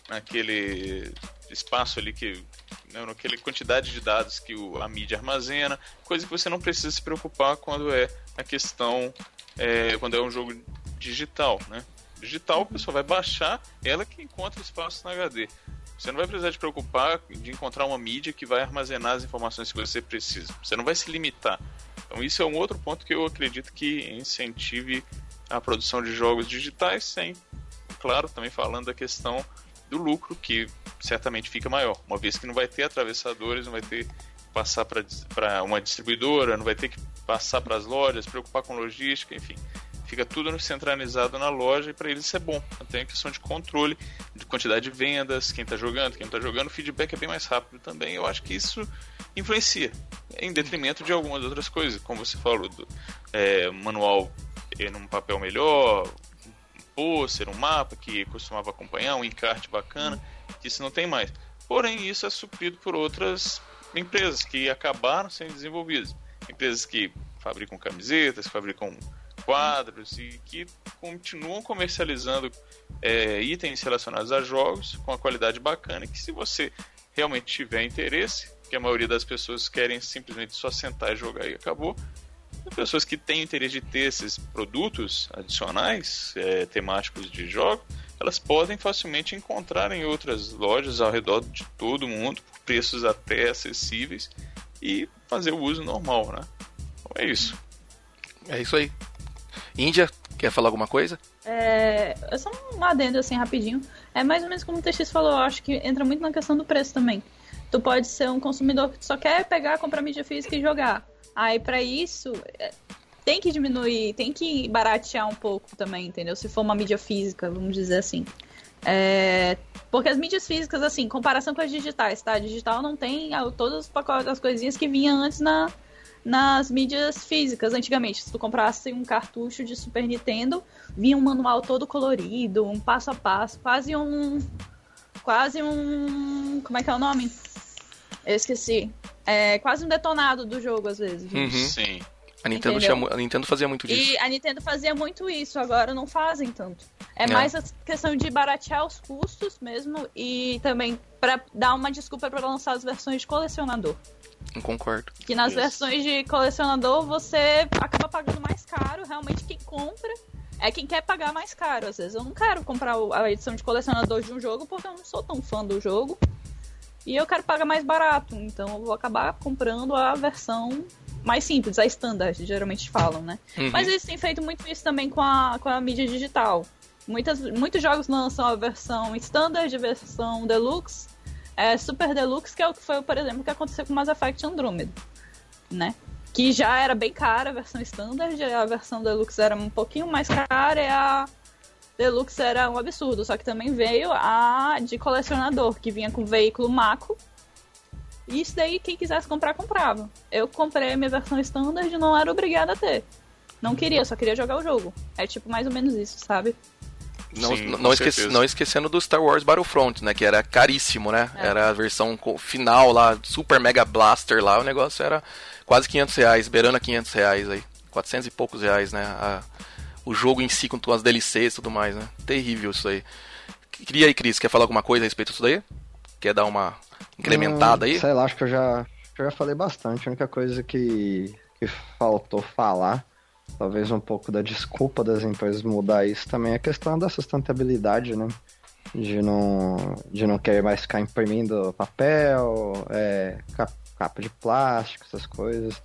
naquele espaço ali que né, naquela quantidade de dados que o, a mídia armazena, coisa que você não precisa se preocupar quando é a questão é, quando é um jogo digital, né? Digital, a pessoa vai baixar, ela que encontra espaço na HD. Você não vai precisar te preocupar de encontrar uma mídia que vai armazenar as informações que você precisa. Você não vai se limitar. Então isso é um outro ponto que eu acredito que incentive a produção de jogos digitais, sem, claro, também falando da questão do lucro, que certamente fica maior, uma vez que não vai ter atravessadores, não vai ter que passar para uma distribuidora, não vai ter que passar para as lojas, preocupar com logística, enfim. Fica tudo centralizado na loja e para eles isso é bom. Tem a questão de controle, de quantidade de vendas, quem está jogando, quem não está jogando, o feedback é bem mais rápido também. Eu acho que isso influencia, em detrimento de algumas outras coisas, como você falou, do é, manual num papel melhor, um pôster, um mapa que costumava acompanhar, um encarte bacana, que isso não tem mais. Porém, isso é suprido por outras empresas que acabaram sendo desenvolvidas. Empresas que fabricam camisetas, que fabricam quadros e que continuam comercializando é, itens relacionados a jogos com a qualidade bacana que se você realmente tiver interesse, que a maioria das pessoas querem simplesmente só sentar e jogar e acabou, pessoas que têm interesse de ter esses produtos adicionais é, temáticos de jogos, elas podem facilmente encontrar em outras lojas ao redor de todo mundo, por preços até acessíveis, e fazer o uso normal, né? Então é isso. É isso aí. Índia, quer falar alguma coisa? É, é só um adendo assim rapidinho. É mais ou menos como o TX falou, eu acho que entra muito na questão do preço também. Tu pode ser um consumidor que só quer pegar, comprar mídia física e jogar. Aí para isso é, tem que diminuir, tem que baratear um pouco também, entendeu? Se for uma mídia física, vamos dizer assim. É, porque as mídias físicas, assim, comparação com as digitais, tá? A digital não tem todas as coisinhas que vinham antes na, nas mídias físicas, antigamente. Se tu comprasse um cartucho de Super Nintendo, vinha um manual todo colorido, um passo a passo, quase um. Quase um. Como é que é o nome? Eu esqueci. É quase um detonado do jogo, às vezes. Uhum. Sim. A Nintendo, tinha, a Nintendo fazia muito disso. E a Nintendo fazia muito isso, agora não fazem tanto. É, é. mais a questão de baratear os custos mesmo e também para dar uma desculpa para lançar as versões de colecionador. Concordo. Que nas versões de colecionador você acaba pagando mais caro, realmente quem compra é quem quer pagar mais caro. Às vezes eu não quero comprar a edição de colecionador de um jogo porque eu não sou tão fã do jogo. E eu quero pagar mais barato, então eu vou acabar comprando a versão mais simples, a standard, geralmente falam, né? Uhum. Mas eles têm feito muito isso também com a, com a mídia digital. Muitas, muitos jogos lançam a versão standard, a versão deluxe, é, super deluxe, que é o que foi, por exemplo, o que aconteceu com Mass Effect Andromeda, né? Que já era bem cara a versão standard, a versão deluxe era um pouquinho mais cara e a deluxe era um absurdo. Só que também veio a de colecionador, que vinha com veículo Mako, e isso daí, quem quisesse comprar, comprava. Eu comprei a minha versão standard e não era obrigada a ter. Não queria, só queria jogar o jogo. É tipo mais ou menos isso, sabe? Não, Sim, não, não, esquecendo do Star Wars Battlefront, né? Que era caríssimo, né? É. Era a versão final lá, Super Mega Blaster lá, o negócio era quase 500 reais, beirando a 500 reais aí. 400 e poucos reais, né? A, o jogo em si com as DLCs e tudo mais, né? Terrível isso aí. Queria aí, Cris, quer falar alguma coisa a respeito disso daí? Quer dar uma incrementada aí? Sei lá, acho que eu já, eu já falei bastante. A única coisa que, que faltou falar, talvez um pouco da desculpa das empresas mudar isso, também é a questão da sustentabilidade, né? De não, de não querer mais ficar imprimindo papel, é, capa de plástico, essas coisas.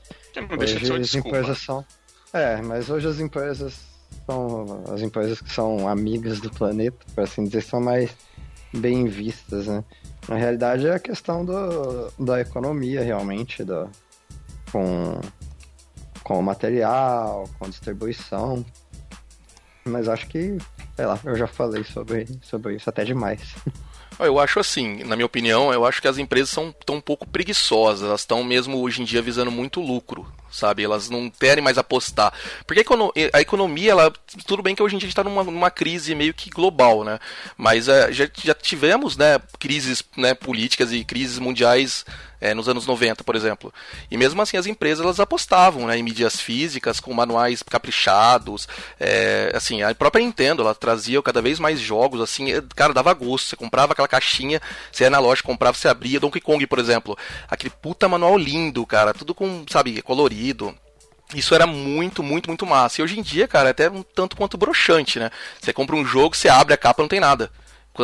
Hoje as empresas são. É, mas hoje as empresas são. As empresas que são amigas do planeta, por assim dizer, são mais bem vistas, né? Na realidade é a questão do, da economia realmente, do, com, com o material, com distribuição. Mas acho que, sei lá, eu já falei sobre, sobre isso até demais. Eu acho assim, na minha opinião, eu acho que as empresas são tão um pouco preguiçosas, elas estão mesmo hoje em dia visando muito lucro, sabe? Elas não querem mais apostar. Porque a economia, ela, tudo bem que hoje em dia a gente está numa, numa, crise meio que global, né? Mas é, já, já tivemos, né, crises né, políticas e crises mundiais é, nos anos 90, por exemplo. E mesmo assim as empresas elas apostavam né, em mídias físicas com manuais caprichados. É, assim, a própria Nintendo ela trazia cada vez mais jogos, assim, é, cara, dava gosto. Você comprava aquela caixinha, você ia na loja, comprava, você abria. Donkey Kong, por exemplo. Aquele puta manual lindo, cara, tudo com, sabe, colorido. Isso era muito, muito, muito massa. E hoje em dia, cara, é até um tanto quanto broxante, né? Você compra um jogo, você abre a capa, não tem nada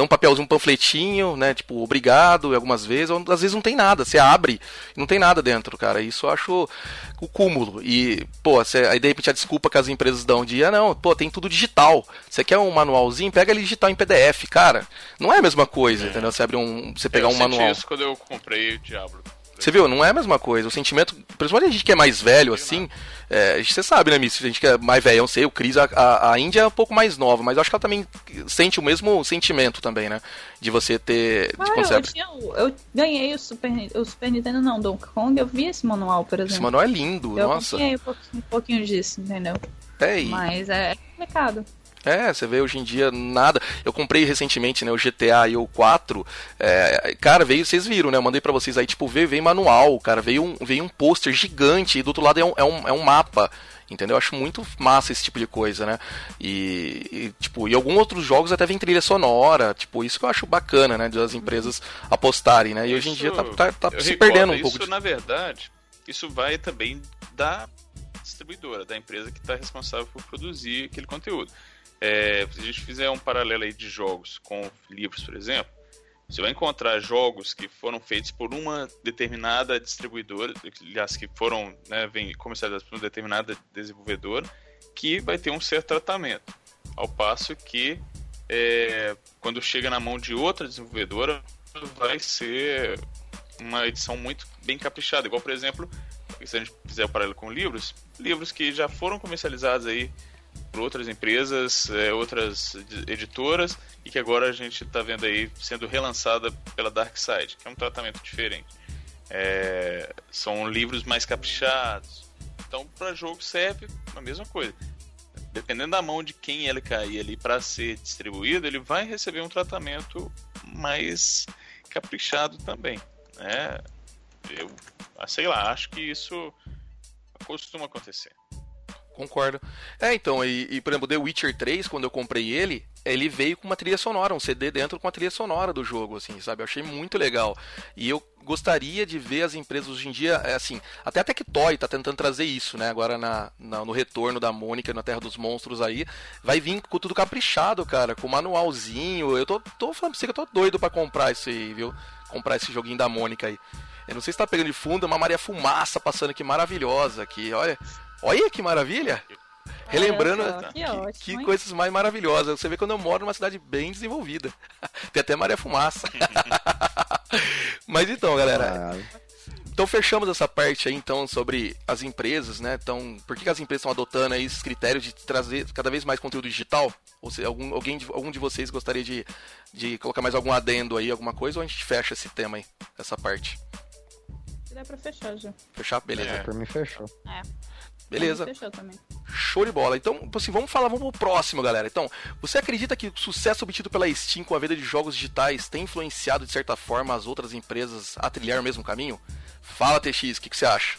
um papelzinho, um panfletinho, né? Tipo, obrigado, algumas vezes, ou às vezes não tem nada. Você abre e não tem nada dentro, cara. Isso eu acho o cúmulo. E, pô, você, aí de repente a desculpa que as empresas dão de, ah, não, pô, tem tudo digital. Você quer um manualzinho? Pega ele digital em PDF, cara. Não é a mesma coisa, é. entendeu? Você abre um. Você pegar eu um manual. isso quando eu comprei o Diablo. Você viu? Não é a mesma coisa. O sentimento, principalmente a gente que é mais velho, assim, é, você sabe, né, Miss? A gente que é mais velho, eu não sei, o Cris, a, a, a, Índia é um pouco mais nova, mas eu acho que ela também sente o mesmo sentimento também, né? De você ter. Ah, eu, tinha, eu, ganhei o Super, o Super Nintendo, não, Donkey Kong, eu vi esse manual, por exemplo. Esse manual é lindo, eu nossa. Eu ganhei um pouquinho, um pouquinho disso, entendeu? É, e... Mas é complicado. É, você vê hoje em dia nada. Eu comprei recentemente, né, o GTA e o 4. É, cara, veio, vocês viram, né? Eu mandei para vocês aí, tipo, veio, veio manual, cara, veio um, veio um pôster gigante e do outro lado é um, é um, é um mapa Entendeu? Eu acho muito massa esse tipo de coisa, né? E, e, tipo, e alguns outros jogos até vem trilha sonora, tipo, isso que eu acho bacana, né? Das empresas apostarem, né? E hoje em dia tá, tá, tá se perdendo um pouco. Isso, de... na verdade, isso vai também da distribuidora, da empresa que está responsável por produzir aquele conteúdo. É, se a gente fizer um paralelo aí de jogos com livros, por exemplo, você vai encontrar jogos que foram feitos por uma determinada distribuidora, aliás, que foram né, comercializados por uma determinada desenvolvedora, que vai ter um certo tratamento. Ao passo que, é, quando chega na mão de outra desenvolvedora, vai ser uma edição muito bem caprichada. Igual, por exemplo, se a gente fizer o paralelo com livros, livros que já foram comercializados aí por outras empresas, é, outras editoras, e que agora a gente está vendo aí sendo relançada pela Dark Side, que é um tratamento diferente. É, são livros mais caprichados. Então, para jogo serve a mesma coisa. Dependendo da mão de quem ele cair ali para ser distribuído, ele vai receber um tratamento mais caprichado também. Né? Eu, sei lá, acho que isso costuma acontecer. Concordo. É, então, e, e, por exemplo, The Witcher 3, quando eu comprei ele, ele veio com uma trilha sonora, um CD dentro com a trilha sonora do jogo, assim, sabe? Eu achei muito legal. E eu gostaria de ver as empresas hoje em dia, é, assim, até a Tectoy tá tentando trazer isso, né? Agora na, na, no retorno da Mônica na Terra dos Monstros aí, vai vir com tudo caprichado, cara, com manualzinho. Eu tô, tô falando pra você que eu tô doido para comprar isso aí, viu? Comprar esse joguinho da Mônica aí. Eu não sei se tá pegando de fundo, é uma Maria Fumaça passando aqui maravilhosa aqui, olha. Olha que maravilha! Relembrando que, ótimo, que coisas mais maravilhosas. Você vê quando eu moro numa cidade bem desenvolvida. Tem até Maria Fumaça. Mas então, galera. Então fechamos essa parte aí então sobre as empresas, né? Então, por que as empresas estão adotando aí esses critérios de trazer cada vez mais conteúdo digital? Ou se algum, alguém de, algum de vocês gostaria de, de colocar mais algum adendo aí, alguma coisa, ou a gente fecha esse tema aí, essa parte? Dá pra fechar já. Fechar? Beleza. É. Por mim fechou. É. Beleza. Fechou também. Show de bola. Então, assim, vamos falar, vamos pro próximo, galera. Então, você acredita que o sucesso obtido pela Steam com a venda de jogos digitais tem influenciado, de certa forma, as outras empresas a trilhar o mesmo caminho? Fala, TX, o que, que, você acha?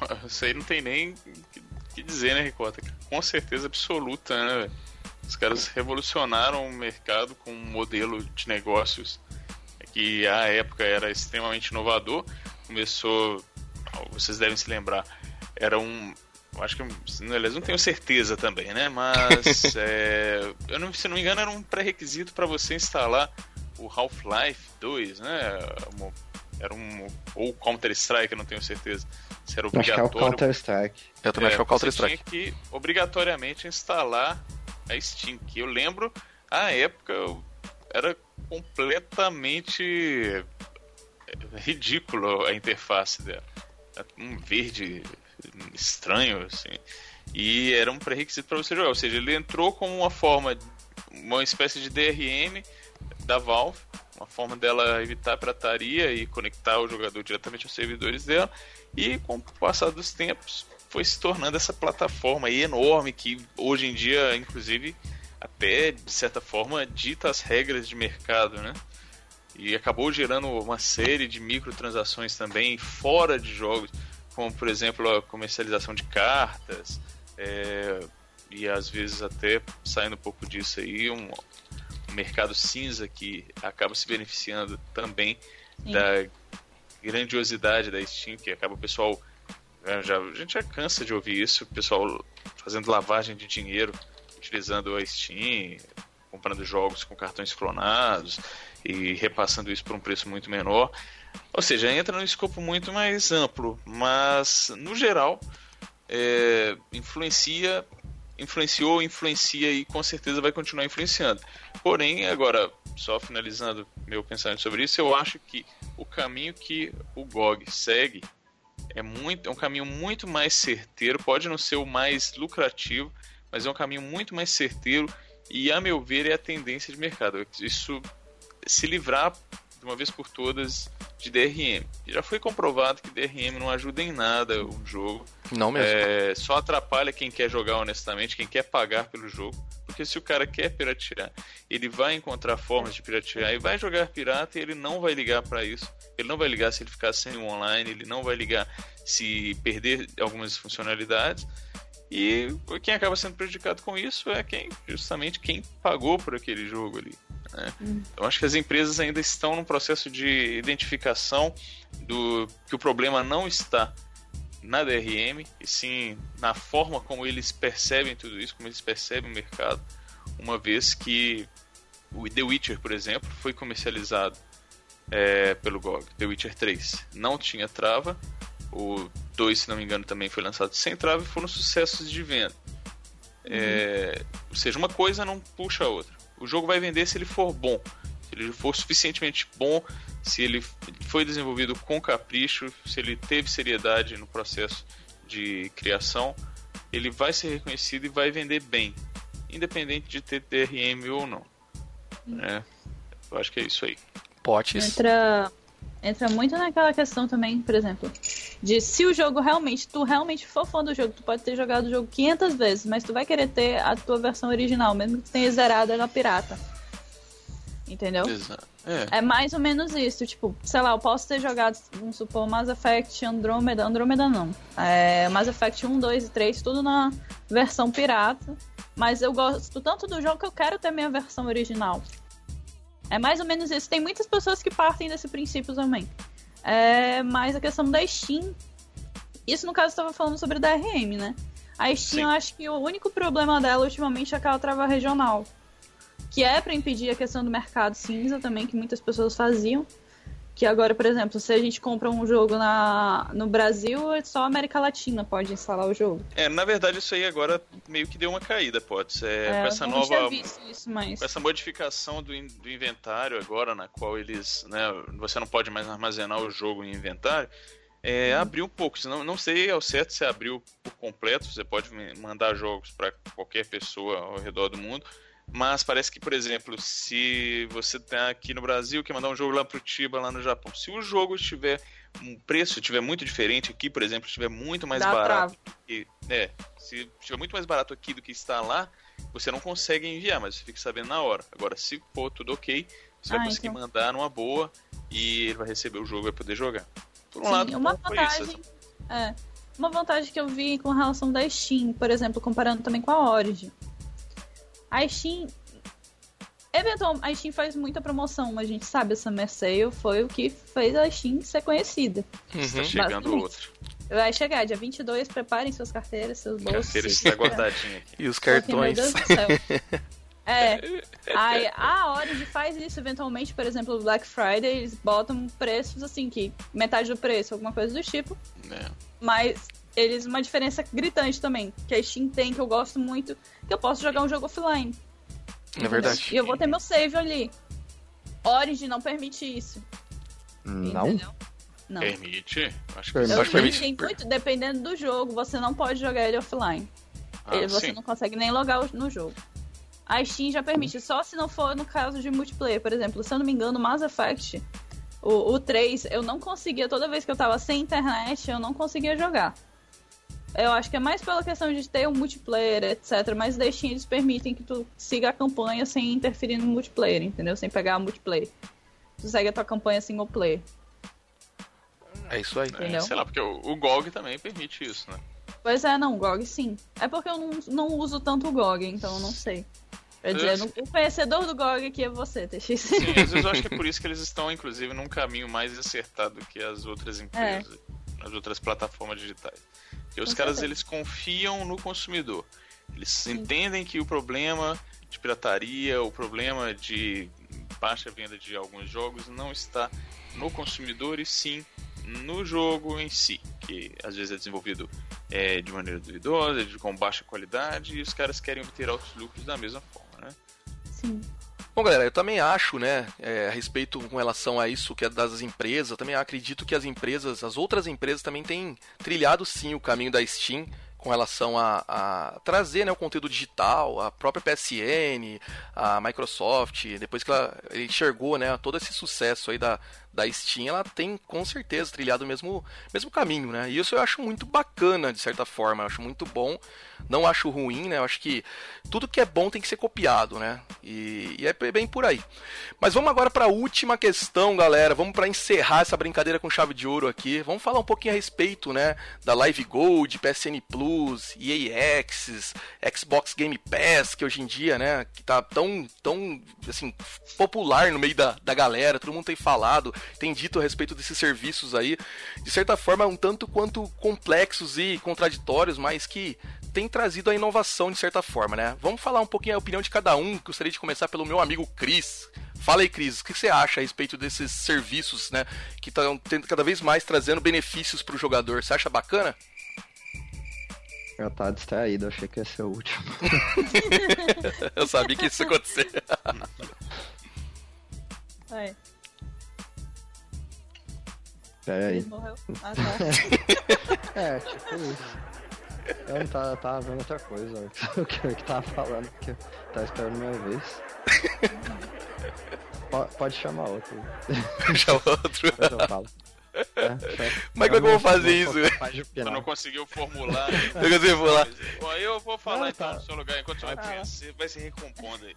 Isso aí não tem nem o que dizer, né, Ricota? Com certeza absoluta, né, Os caras revolucionaram o mercado com um modelo de negócios que à época era extremamente inovador. Começou, vocês devem se lembrar, era um. Acho que. Aliás, não tenho certeza também, né? Mas. é, eu não, se não me engano, era um pré-requisito para você instalar o Half-Life 2, né? Era um. Ou Counter-Strike, eu não tenho certeza. Se era obrigatório. Acho que é o Counter-Strike. Eu também é, acho que é o Counter-Strike. Tinha que obrigatoriamente instalar a Steam, que eu lembro, à época, era completamente ridículo a interface dela. Um verde estranho, assim. E era um pré-requisito para você jogar. Ou seja, ele entrou como uma forma, uma espécie de DRM da Valve, uma forma dela evitar pirataria e conectar o jogador diretamente aos servidores dela. E com o passar dos tempos, foi se tornando essa plataforma enorme que hoje em dia, inclusive, até de certa forma dita as regras de mercado, né? E acabou gerando uma série de microtransações também fora de jogos como por exemplo a comercialização de cartas, é, e às vezes até saindo um pouco disso aí, um, um mercado cinza que acaba se beneficiando também Sim. da grandiosidade da Steam, que acaba o pessoal. É, já, a gente já cansa de ouvir isso, o pessoal fazendo lavagem de dinheiro utilizando a Steam, comprando jogos com cartões clonados e repassando isso por um preço muito menor. Ou seja, entra num escopo muito mais amplo, mas no geral é, influencia, influenciou, influencia e com certeza vai continuar influenciando. Porém, agora, só finalizando meu pensamento sobre isso, eu acho que o caminho que o GOG segue é, muito, é um caminho muito mais certeiro, pode não ser o mais lucrativo, mas é um caminho muito mais certeiro e, a meu ver, é a tendência de mercado. Isso se livrar de uma vez por todas de DRM. Já foi comprovado que DRM não ajuda em nada o jogo. Não mesmo. É, só atrapalha quem quer jogar honestamente, quem quer pagar pelo jogo. porque se o cara quer piratear, ele vai encontrar formas de piratear e vai jogar pirata e ele não vai ligar para isso. Ele não vai ligar se ele ficar sem o online, ele não vai ligar se perder algumas funcionalidades. E quem acaba sendo prejudicado com isso é quem justamente quem pagou por aquele jogo ali. Né? Hum. Eu acho que as empresas ainda estão num processo de identificação do que o problema não está na DRM, e sim na forma como eles percebem tudo isso, como eles percebem o mercado, uma vez que o The Witcher, por exemplo, foi comercializado é, pelo GOG, The Witcher 3. Não tinha trava, o 2, se não me engano, também foi lançado sem trava e foram sucessos de venda. É, ou seja, uma coisa não puxa a outra. O jogo vai vender se ele for bom, se ele for suficientemente bom se ele foi desenvolvido com capricho, se ele teve seriedade no processo de criação, ele vai ser reconhecido e vai vender bem, independente de ter DRM ou não. É, eu acho que é isso aí. Potes. Entra, entra muito naquela questão também, por exemplo, de se o jogo realmente, tu realmente for fã do jogo, tu pode ter jogado o jogo 500 vezes, mas tu vai querer ter a tua versão original, mesmo que tu tenha zerado na pirata. Entendeu? Exato. É. é. mais ou menos isso. Tipo, sei lá, eu posso ter jogado, vamos supor, Mass Effect Andromeda. Andromeda não. É, Mass Effect 1, 2 e 3, tudo na versão pirata. Mas eu gosto tanto do jogo que eu quero ter minha versão original. É mais ou menos isso. Tem muitas pessoas que partem desse princípio também. É, mas a questão da Steam. Isso no caso estava falando sobre DRM, né? A Steam, Sim. eu acho que o único problema dela ultimamente é aquela trava regional que é para impedir a questão do mercado cinza também, que muitas pessoas faziam. Que agora, por exemplo, se a gente compra um jogo na, no Brasil, é só a América Latina pode instalar o jogo. É, na verdade isso aí agora meio que deu uma caída, pode ser. É, com essa nova. Isso, mas... Com essa modificação do, do inventário agora, na qual eles. Né, você não pode mais armazenar o jogo em inventário. É, hum. abriu um pouco, não, não sei ao certo se abriu por completo, você pode mandar jogos para qualquer pessoa ao redor do mundo, mas parece que, por exemplo, se você tá aqui no Brasil, quer mandar um jogo lá pro Tiba, lá no Japão, se o jogo estiver um preço estiver muito diferente aqui, por exemplo, estiver muito mais Dá barato, que, é, se estiver muito mais barato aqui do que está lá, você não consegue enviar, mas você fica sabendo na hora. Agora, se for tudo ok, você ah, vai conseguir então. mandar numa boa e ele vai receber o jogo e vai poder jogar. Por um Sim, lado, uma vantagem, isso, é, uma vantagem que eu vi com relação da Steam, por exemplo, comparando também com a Origin. A Steam. Eventualmente, a Steam faz muita promoção, a gente sabe, essa Sale foi o que fez a Steam ser conhecida. Uhum. Está chegando outro. Vai chegar, dia 22, preparem suas carteiras, seus bolsos. Carteira está guardadinha aqui. E os cartões. Porque, meu Deus do céu. É. Aí, a Origin faz isso eventualmente, por exemplo, Black Friday, eles botam preços assim, que metade do preço, alguma coisa do tipo. É. Mas eles uma diferença gritante também, que a Steam tem, que eu gosto muito, que eu posso jogar um jogo offline. É verdade. E eu vou ter meu save ali. Origin não permite isso. Não? Entendeu? Não. Permite? Acho que, eu acho que permite. Muito, dependendo do jogo, você não pode jogar ele offline. Ah, ele, você sim. não consegue nem logar no jogo. A Steam já permite, só se não for no caso de multiplayer, por exemplo. Se eu não me engano, Mass Effect, o, o 3, eu não conseguia, toda vez que eu tava sem internet, eu não conseguia jogar. Eu acho que é mais pela questão de ter um multiplayer, etc. Mas Steam eles permitem que tu siga a campanha sem interferir no multiplayer, entendeu? Sem pegar o multiplayer. Tu segue a tua campanha single player. É isso aí. É, sei lá, porque o, o GOG também permite isso, né? Pois é, não, o GOG sim. É porque eu não, não uso tanto o GOG, então eu não sei. Quer dizer, o conhecedor do GOG aqui é você, TX. Sim, às vezes eu acho que é por isso que eles estão, inclusive, num caminho mais acertado que as outras empresas, é. as outras plataformas digitais. Porque os caras eles confiam no consumidor. Eles Sim. entendem que o problema de pirataria, o problema de baixa venda de alguns jogos não está no consumidor e sim no jogo em si, que às vezes é desenvolvido é, de maneira duvidosa, de, com baixa qualidade, e os caras querem obter altos lucros da mesma forma, né? Sim. Bom, galera, eu também acho, né, é, a respeito com relação a isso que é das empresas, eu também acredito que as empresas, as outras empresas também têm trilhado sim o caminho da Steam com relação a, a trazer né, o conteúdo digital, a própria PSN, a Microsoft, depois que ela enxergou né, todo esse sucesso aí da, da Steam, ela tem com certeza trilhado o mesmo, mesmo caminho, né? E isso eu acho muito bacana, de certa forma, eu acho muito bom, não acho ruim, né? Eu acho que tudo que é bom tem que ser copiado, né? E, e é bem por aí. Mas vamos agora para a última questão, galera. Vamos para encerrar essa brincadeira com chave de ouro aqui. Vamos falar um pouquinho a respeito, né, da Live Gold, PSN Plus, EA Access, Xbox Game Pass, que hoje em dia, né, que tá tão, tão assim, popular no meio da, da galera, todo mundo tem falado tem dito a respeito desses serviços aí, de certa forma um tanto quanto complexos e contraditórios, mas que tem trazido a inovação de certa forma, né? Vamos falar um pouquinho a opinião de cada um. Gostaria de começar pelo meu amigo Cris. Fala aí, Cris, o que você acha a respeito desses serviços, né? Que estão cada vez mais trazendo benefícios para o jogador. Você acha bacana? Eu tava distraído, achei que ia ser o último. Eu sabia que isso ia acontecer. É. Pera aí. Ele morreu. Ah, tá. É, tipo isso. Eu não tava, tava vendo outra coisa, o que eu que tava falando, porque eu tava esperando minha vez. Po- Pode chamar outro. Já outro. Depois eu falo. É, Mas como é que eu vou fazer isso? opinar. não conseguiu formular. Eu consigo falar. Bom, eu vou falar então tá. no seu lugar, enquanto você vai Fala. você vai se recompondo aí.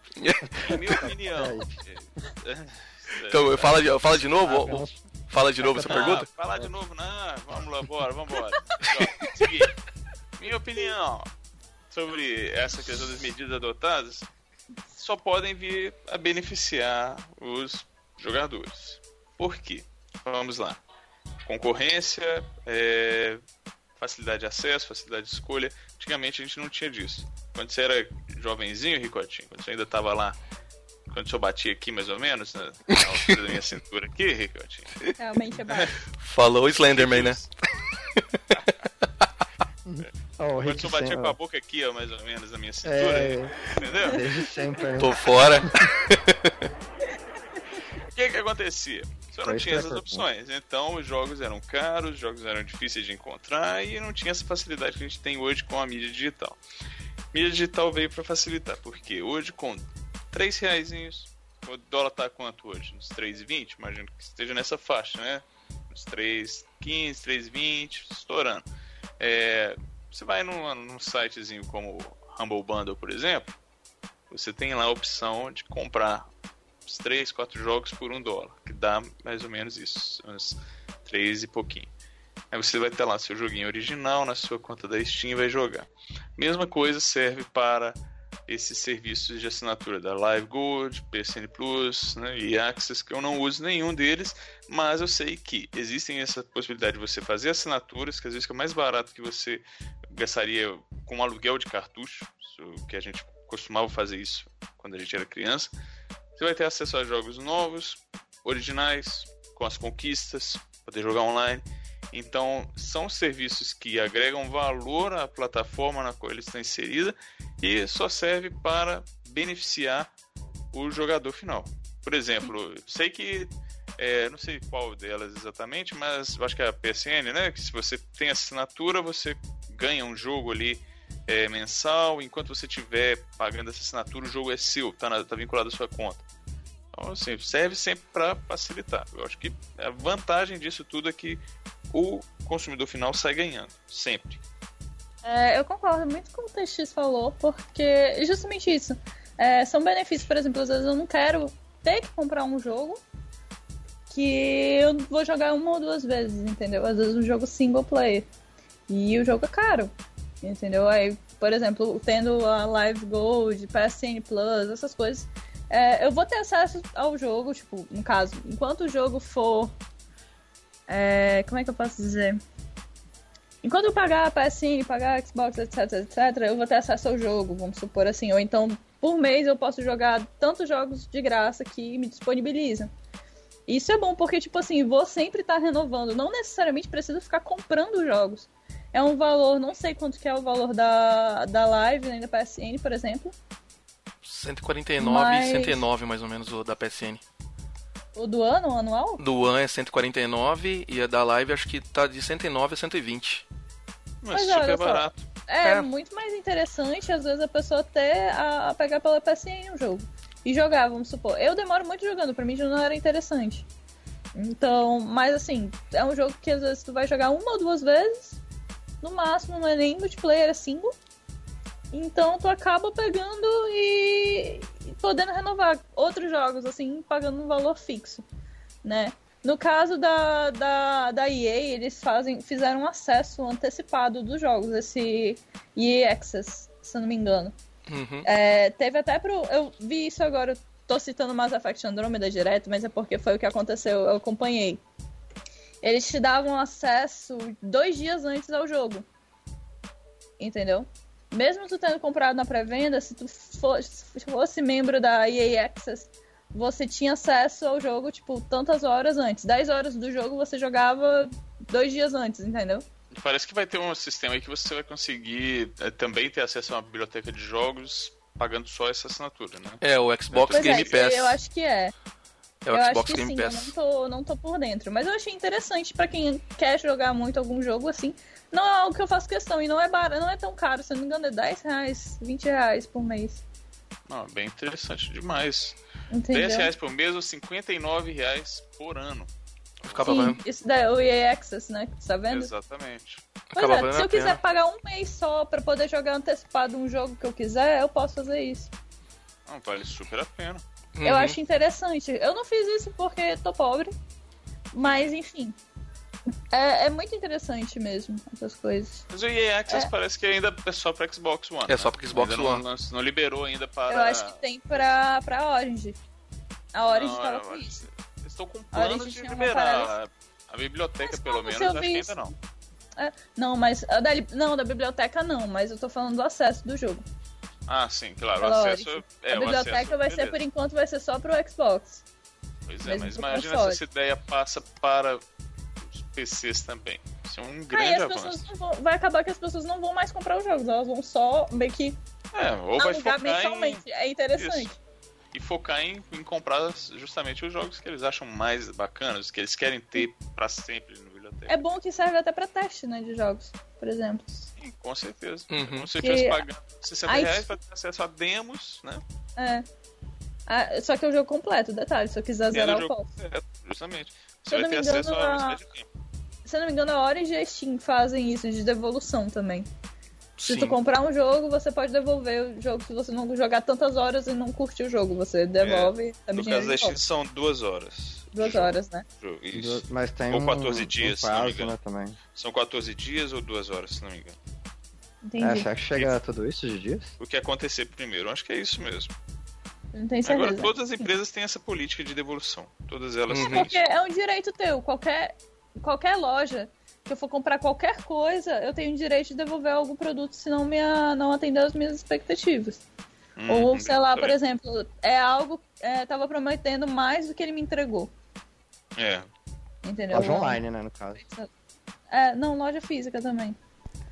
Na minha opinião. Então, fala de, fala de novo? Ah, Fala de novo essa Não, pergunta? falar de novo, não. Vamos lá, bora, vambora. Ó, seguinte, minha opinião sobre essa questão das medidas adotadas só podem vir a beneficiar os jogadores. Por quê? Vamos lá. Concorrência, é, facilidade de acesso, facilidade de escolha. Antigamente a gente não tinha disso. Quando você era jovenzinho, Ricotinho, quando você ainda estava lá, quando o senhor batia aqui mais ou menos, na, na altura da minha cintura aqui, Ricotinho, Realmente é baixo. Falou o Slenderman, né? Ó, o senhor batia com a boca aqui, ó, mais ou menos, na minha cintura, É, entendeu? desde sempre. né? Tô fora. O que que acontecia? Você não tinha essas opções. Então os jogos eram caros, os jogos eram difíceis de encontrar e não tinha essa facilidade que a gente tem hoje com a mídia digital. Mídia digital veio para facilitar, porque hoje com 3 reais, o dólar tá quanto hoje? Uns 3,20? Imagino que esteja nessa faixa, né? Uns 3,15, 3,20, estourando. É, você vai num, num sitezinho como Humble Bundle, por exemplo, você tem lá a opção de comprar uns 3, 4 jogos por um dólar, que dá mais ou menos isso, uns 3 e pouquinho. Aí você vai ter lá seu joguinho original na sua conta da Steam e vai jogar. Mesma coisa serve para esses serviços de assinatura da Live Gold, PSN Plus né, e Access, que eu não uso nenhum deles, mas eu sei que existem essa possibilidade de você fazer assinaturas, que às vezes é mais barato que você gastaria com um aluguel de cartucho, que a gente costumava fazer isso quando a gente era criança. Você vai ter acesso a jogos novos, originais, com as conquistas, poder jogar online. Então, são serviços que agregam valor à plataforma na qual ele está inserida e só serve para beneficiar o jogador final. Por exemplo, sei que é, não sei qual delas exatamente, mas acho que é a PSN, né? Que se você tem assinatura, você ganha um jogo ali é, mensal, enquanto você estiver pagando essa assinatura, o jogo é seu, tá, na- tá vinculado à sua conta. Então, assim, serve sempre para facilitar. Eu acho que a vantagem disso tudo é que o consumidor final sai ganhando, sempre. É, eu concordo muito com o que o TX falou, porque justamente isso. É, são benefícios, por exemplo, às vezes eu não quero ter que comprar um jogo que eu vou jogar uma ou duas vezes, entendeu? Às vezes um jogo single player. E o jogo é caro, entendeu? Aí, por exemplo, tendo a Live Gold, PSN Plus, essas coisas, é, eu vou ter acesso ao jogo, tipo, no caso, enquanto o jogo for. É, como é que eu posso dizer? Enquanto eu pagar a PSN, pagar a Xbox, etc, etc, eu vou ter acesso ao jogo, vamos supor assim. Ou então, por mês, eu posso jogar tantos jogos de graça que me disponibilizam. Isso é bom porque, tipo assim, vou sempre estar renovando. Não necessariamente preciso ficar comprando jogos. É um valor, não sei quanto que é o valor da, da Live, nem da PSN, por exemplo. 149 Mas- e 109 mais ou menos o da PSN. O do ano, o anual. Do One é 149 e a da Live acho que tá de 109 a 120. Mas Mas super olha só. barato. é, É. muito mais interessante, às vezes, a pessoa ter a, a pegar pela PSN um jogo. E jogar, vamos supor. Eu demoro muito jogando, pra mim já não era interessante. Então, mas assim, é um jogo que às vezes tu vai jogar uma ou duas vezes. No máximo, não é nem multiplayer, é single. Então tu acaba pegando e, podendo renovar outros jogos, assim, pagando um valor fixo, né? No caso da, da, da EA, eles fazem, fizeram um acesso antecipado dos jogos, esse EA Access, se eu não me engano. Uhum. É, teve até pro. Eu vi isso agora, eu tô citando Mass Effect Andromeda direto, mas é porque foi o que aconteceu, eu acompanhei. Eles te davam acesso dois dias antes ao jogo. Entendeu? Mesmo tu tendo comprado na pré-venda, se tu fosse, fosse membro da EA Access, você tinha acesso ao jogo, tipo, tantas horas antes. 10 horas do jogo você jogava dois dias antes, entendeu? Parece que vai ter um sistema aí que você vai conseguir eh, também ter acesso a uma biblioteca de jogos pagando só essa assinatura, né? É, o Xbox Pois Game é, Pass. eu acho que é. É o eu Xbox acho que Game sim, eu Pass. não tô, não tô por dentro. Mas eu achei interessante pra quem quer jogar muito algum jogo assim. Não é algo que eu faço questão e não é barato, não é tão caro, se eu não me engano, é 10 reais, 20 reais por mês. Não, é bem interessante demais. Entendeu? 10 reais por mês ou 59 reais por ano. Ficava Sim, valendo, isso daí é o EA Access, né? que Tá vendo? Exatamente. Pois acaba é, se eu quiser pena. pagar um mês só pra poder jogar antecipado um jogo que eu quiser, eu posso fazer isso. Não, vale super a pena. Uhum. Eu acho interessante. Eu não fiz isso porque tô pobre, mas enfim. É, é muito interessante mesmo, essas coisas. Mas o EA Access É. parece que ainda é só pra Xbox One. É só né? pro Xbox ainda One. Não, não, liberou ainda para. Eu acho que tem pra, pra Orange. A Orange Não, tava com isso. Estão com plano de liberar. A, a biblioteca, Mas pelo menos, acho que ainda não. É, não, mas a da, não, da biblioteca não, mas eu tô falando do acesso do jogo. Ah, sim, claro. O acesso. É, a biblioteca acesso, vai ser, beleza. por enquanto, vai ser só pro Xbox. Pois é, mas imagina console. se essa ideia passa para os PCs também. Isso é um Aí grande avanço. vão, vai acabar que as pessoas não vão mais comprar os jogos, elas vão só meio que É, ou vai focar em, mensalmente. É interessante. Isso. e focar em, em comprar justamente os jogos que eles acham mais bacanas, que eles querem ter pra sempre no biblioteca. É bom que serve até pra teste, né, de jogos, por exemplo. Sim, com certeza. Uhum. Como se Que- estivesse pagando 60 Aí- reais pra ter acesso a demos, né? É. Ah, só que é o jogo completo, detalhe, se eu quiser zerar o eu jogo posso. completo, justamente. Se Você eu vai não ter me engano, acesso a. Se eu não me engano, a Orange e a Steam fazem isso, de devolução também. Se Sim. tu comprar um jogo, você pode devolver o jogo se você não jogar tantas horas e não curtir o jogo. Você devolve é, No caso da Steam são duas horas. Duas horas, né? Isso. Mas tem Ou um, 14 um dias, se não me prazo, engano. né, também. São 14 dias ou duas horas, se não me engano. Entendi. É, será que chega a tudo isso de dias? O que acontecer primeiro, eu acho que é isso mesmo. Não tenho certeza. Agora, todas as empresas têm essa política de devolução. Todas elas Uhum. têm Porque é um direito teu. Qualquer, qualquer loja que eu for comprar qualquer coisa, eu tenho o direito de devolver algum produto se não, me, não atender às minhas expectativas. isso. Hum, Ou, sei lá, tá por exemplo, é algo. É, tava prometendo mais do que ele me entregou. É, Entendeu? Loja online, né, no caso. É, não, loja física também.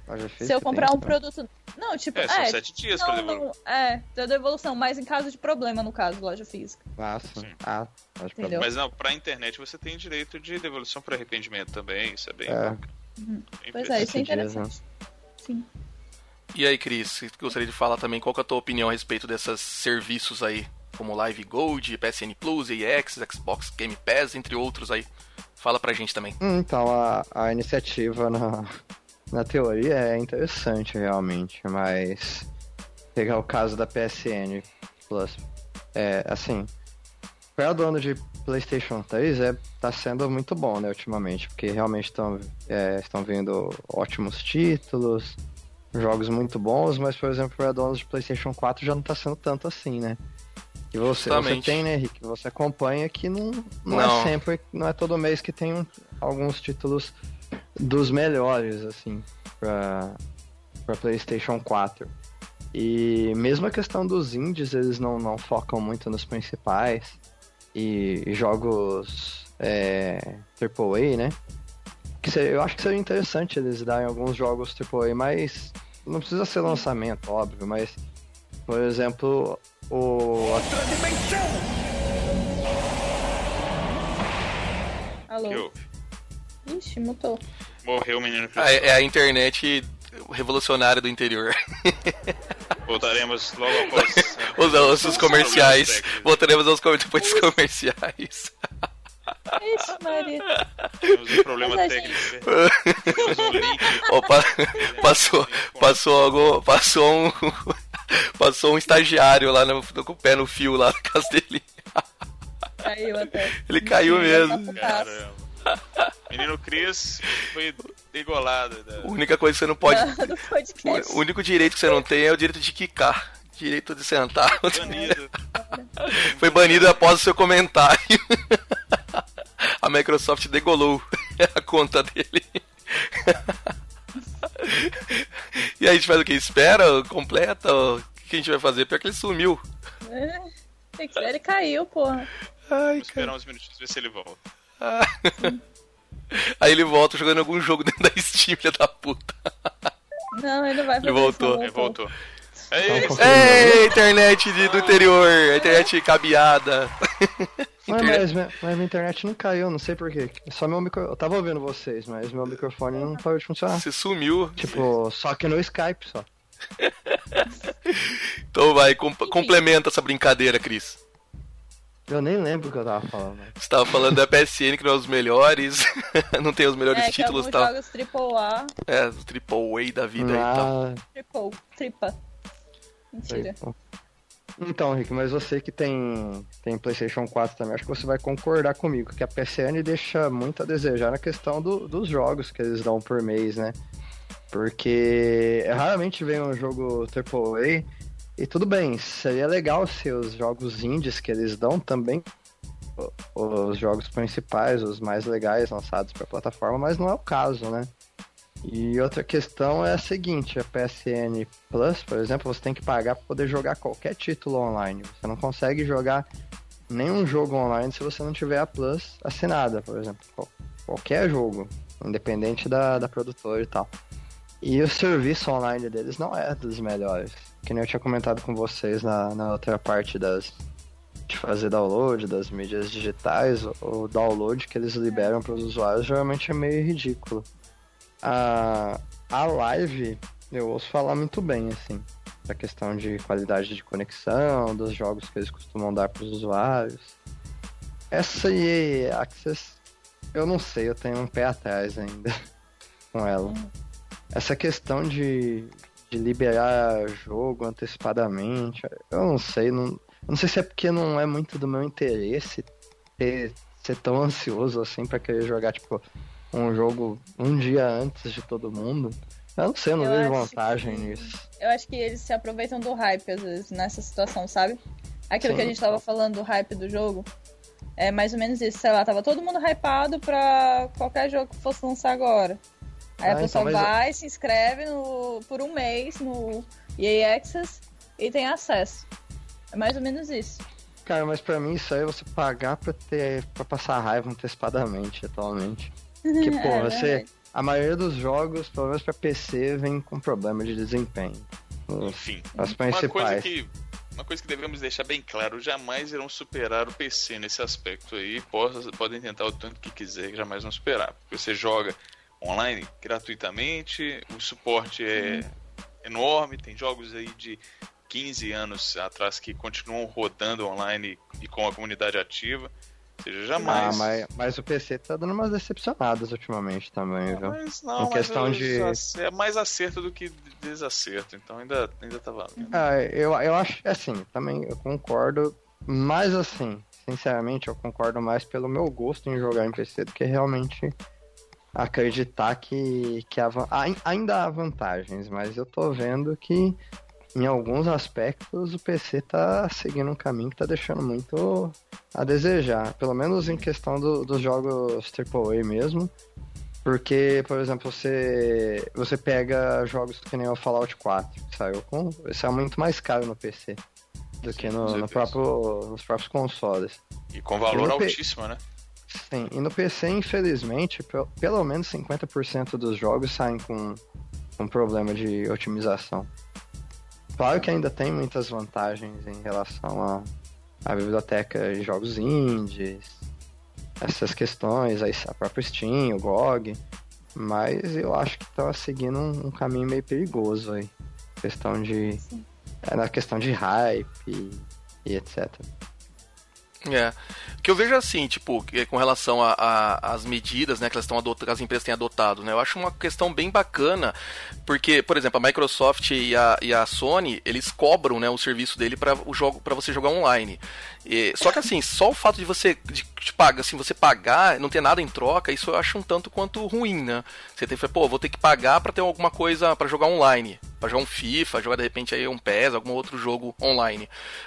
Loja física Se eu comprar um produto. Não, tipo, é são é. sete dias pra não, devolver. não, é, da devolução, mas em caso de problema, no caso, loja física. Ah, sim. Ah, pode Entendeu? Mas não, pra internet você tem direito de devolução por arrependimento também, isso é bem, É. bem Pois é, isso é dias, interessante. Sim. E aí, Cris, gostaria de falar também qual que é a tua opinião a respeito desses serviços aí, como Live Gold, PSN Plus, EX, Xbox Game Pass, entre outros aí. Fala pra gente também. Hum, Então, a, a iniciativa na, na teoria é interessante, realmente, mas pegar o caso da PSN Plus, é, assim, para dono de PlayStation 3 é, tá sendo muito bom, né, ultimamente, porque realmente estão é, estão vindo ótimos títulos, jogos muito bons, mas, por exemplo, para donos de PlayStation 4 já não tá sendo tanto assim, né? E você, você tem, né, Henrique? Você acompanha que não, não, Não. é sempre, não é todo mês que tem um- alguns títulos dos melhores, assim, pra, pra PlayStation 4. E mesmo a questão dos indies, eles não, não focam muito nos principais. E jogos é, AAA, né? Que se- eu acho que seria interessante eles darem alguns jogos AAA, mas não precisa ser lançamento, óbvio, mas por exemplo, o Alô? que houve. Ixi, mutou. Morreu o menino Ah, é, é a internet revolucionário do interior. Voltaremos logo após os, os, os comerciais. Voltaremos aos depois dos comerciais. Ixi, Maria. Temos um problema técnico. Temos um link. Opa, passou, passou algo, passou um, passou um estagiário lá no, com o pé no fio lá na casa dele. Caiu até. Ele caiu mesmo. Caramba. Menino Cris foi degolado. Da... A única coisa que você não pode. Podcast. O único direito que você não tem é o direito de quicar. Direito de sentar. Banido. Foi banido após o seu comentário. A Microsoft degolou a conta dele. E aí a gente faz o que? Espera? Completa? O que a gente vai fazer? Pior que ele sumiu. É, tem que ele caiu, porra. Ai, Vou esperar uns minutos ver se ele volta. Aí ele volta jogando algum jogo dentro da Steam, filha da puta. Não, ele não vai fazer Ele voltou. Ele voltou. É Então, isso. Ei, internet de- do interior, a internet cabeada. Mas, Internet- mas, minha- mas minha internet não caiu, não sei porquê. Só meu micro... Eu tava ouvindo vocês, mas meu microfone não parou de funcionar. Você sumiu. Tipo, só que no Skype só. Então vai, com- complementa essa brincadeira, Cris. Eu nem lembro o que eu tava falando. mas- Você tava falando da PSN que não é os melhores, não tem os melhores É, títulos e tal. jogos triple A, É, o Triple A da vida e tal. Ah, triple, tripa. Mentira. Então, Rick, mas você que tem, tem PlayStation 4 também, acho que você vai concordar comigo que a PSN deixa muito a desejar na questão do- dos jogos que eles dão por mês, né? Porque raramente vem um jogo AAA e tudo bem, seria legal se os jogos indies que eles dão também os jogos principais, os mais legais lançados para plataforma, mas não é o caso, né? E outra questão é a seguinte, a PSN Plus, por exemplo, você tem que pagar para poder jogar qualquer título online. Você não consegue jogar nenhum jogo online se você não tiver a Plus assinada, por exemplo. Qual- Qualquer jogo, independente da, da produtora e tal. E o serviço online deles não é dos melhores. Que nem eu tinha comentado com vocês na, na outra parte das de fazer download das mídias digitais, o download que eles liberam para os usuários geralmente é meio ridículo. A, a live eu ouço falar muito bem, assim, da questão de qualidade de conexão, dos jogos que eles costumam dar para os usuários. Essa EA Access, eu não sei, eu tenho um pé atrás ainda com ela. Essa questão de, de liberar jogo antecipadamente, eu não sei, não, não sei se é porque não é muito do meu interesse ter, ser tão ansioso assim para querer jogar, tipo, um jogo um dia antes de todo mundo. Eu não sei, eu não Eu vejo vantagem que- nisso. Eu acho que eles se aproveitam do hype, às vezes, nessa situação, sabe? Aquilo Sim. que a gente tava falando do hype do jogo. É mais ou menos isso, sei lá, tava todo mundo hypado pra qualquer jogo que fosse lançar agora. Aí Ah, a pessoa então, vai, se inscreve no, por um mês no EA Access e tem acesso. É mais ou menos isso. Cara, mas pra mim isso aí é você pagar pra ter para passar raiva antecipadamente atualmente. Porque, pô, É você. A maioria dos jogos, pelo menos pra PC, vem com problema de desempenho. Enfim. as Uma coisa principais. que. Uma coisa que devemos deixar bem claro, jamais irão superar o PC nesse aspecto aí. Possa- Podem tentar o tanto que quiser, que jamais vão superar. Porque você joga online gratuitamente, o suporte é enorme, tem jogos aí de 15 anos atrás que continuam rodando online e com a comunidade ativa. Seja, Ah, jamais. mas, mas o PC tá dando umas decepcionadas ultimamente também, viu? Mas não, Em questão mas de- é mais acerto do que desacerto, então ainda, ainda tá valendo. Ah, eu, eu acho assim, também eu concordo, mas assim, sinceramente, eu concordo mais pelo meu gosto em jogar em PC do que realmente acreditar que, que há ai- ainda há vantagens, mas eu tô vendo que em alguns aspectos o PC tá seguindo um caminho que tá deixando muito a desejar, pelo menos em questão do- dos jogos AAA mesmo. Porque, por exemplo, você, você pega jogos que nem o Fallout 4, que saiu com. Isso é muito mais caro no PC do que com no, no próprio, nos próprios consoles. E com valor pe- altíssimo, né? Sim, e no PC, infelizmente, pe- pelo menos 50% dos jogos saem com, com problema de otimização. Claro que ainda tem muitas vantagens em relação à à biblioteca de jogos indies, essas questões, aí a própria Steam, o GOG. Mas eu acho que tá seguindo um, um caminho meio perigoso aí. Questão de. É, na questão de hype e, e etc. É. O que eu vejo assim, tipo, com relação às medidas, né, que elas estão as empresas têm adotado, né? Eu acho uma questão bem bacana, porque, por exemplo, a Microsoft e a, e a Sony, eles cobram, né, o serviço dele para o jogo para você jogar online. E, só que assim, só o fato de você de, de pagar, assim, você pagar, não ter nada em troca, isso eu acho um tanto quanto ruim, né? Você tem que, pô, vou ter que pagar para ter alguma coisa para jogar online, para jogar um FIFA, jogar de repente aí um PES, algum outro jogo online.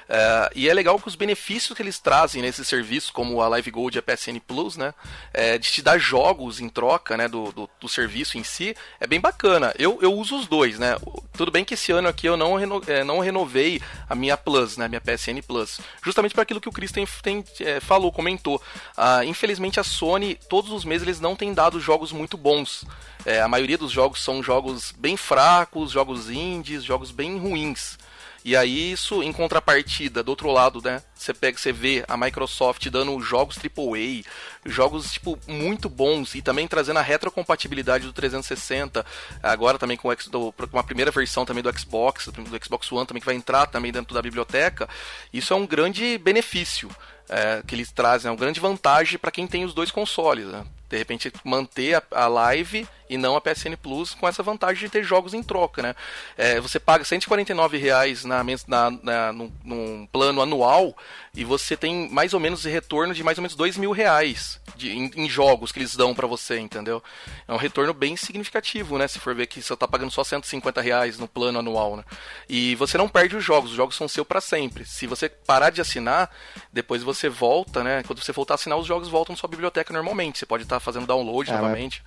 Uh, e é legal que os benefícios que eles trazem nesse serviço, como a Live Gold e a PSN Plus, né, é, de te dar jogos em troca, né, do, do, do, serviço em si, é bem bacana. Eu, eu uso os dois, né? Tudo bem que esse ano aqui eu não, reno, é, não renovei a minha Plus, né, minha PSN Plus, justamente para aquilo que o Chris tem, tem é, falou, comentou. Ah, infelizmente a Sony, todos os meses eles não têm dado jogos muito bons. É, a maioria dos jogos são jogos bem fracos, jogos indies, jogos bem ruins. E aí isso, em contrapartida, do outro lado, né? Você pega, você vê a Microsoft dando jogos AAA, jogos tipo muito bons e também trazendo a retrocompatibilidade do 360, agora também com, o, com a primeira versão também do Xbox, do Xbox One também que vai entrar também dentro da biblioteca. Isso é um grande benefício é, que eles trazem, é uma grande vantagem para quem tem os dois consoles. Né? De repente manter a, a, live e não a PSN Plus com essa vantagem de ter jogos em troca, né? É, você paga 149 reais na, na, na, num, num plano anual e você tem mais ou menos retorno de mais ou menos 2 mil reais de, em, em, jogos que eles dão para você, entendeu? É um retorno bem significativo, né? Se for ver que você tá pagando só 150 reais no plano anual, né? E você não perde os jogos, os jogos são seu para sempre. Se você parar de assinar, depois você volta, né? Quando você voltar a assinar, os jogos voltam na sua biblioteca normalmente. Você pode estar tá fazendo download é, novamente.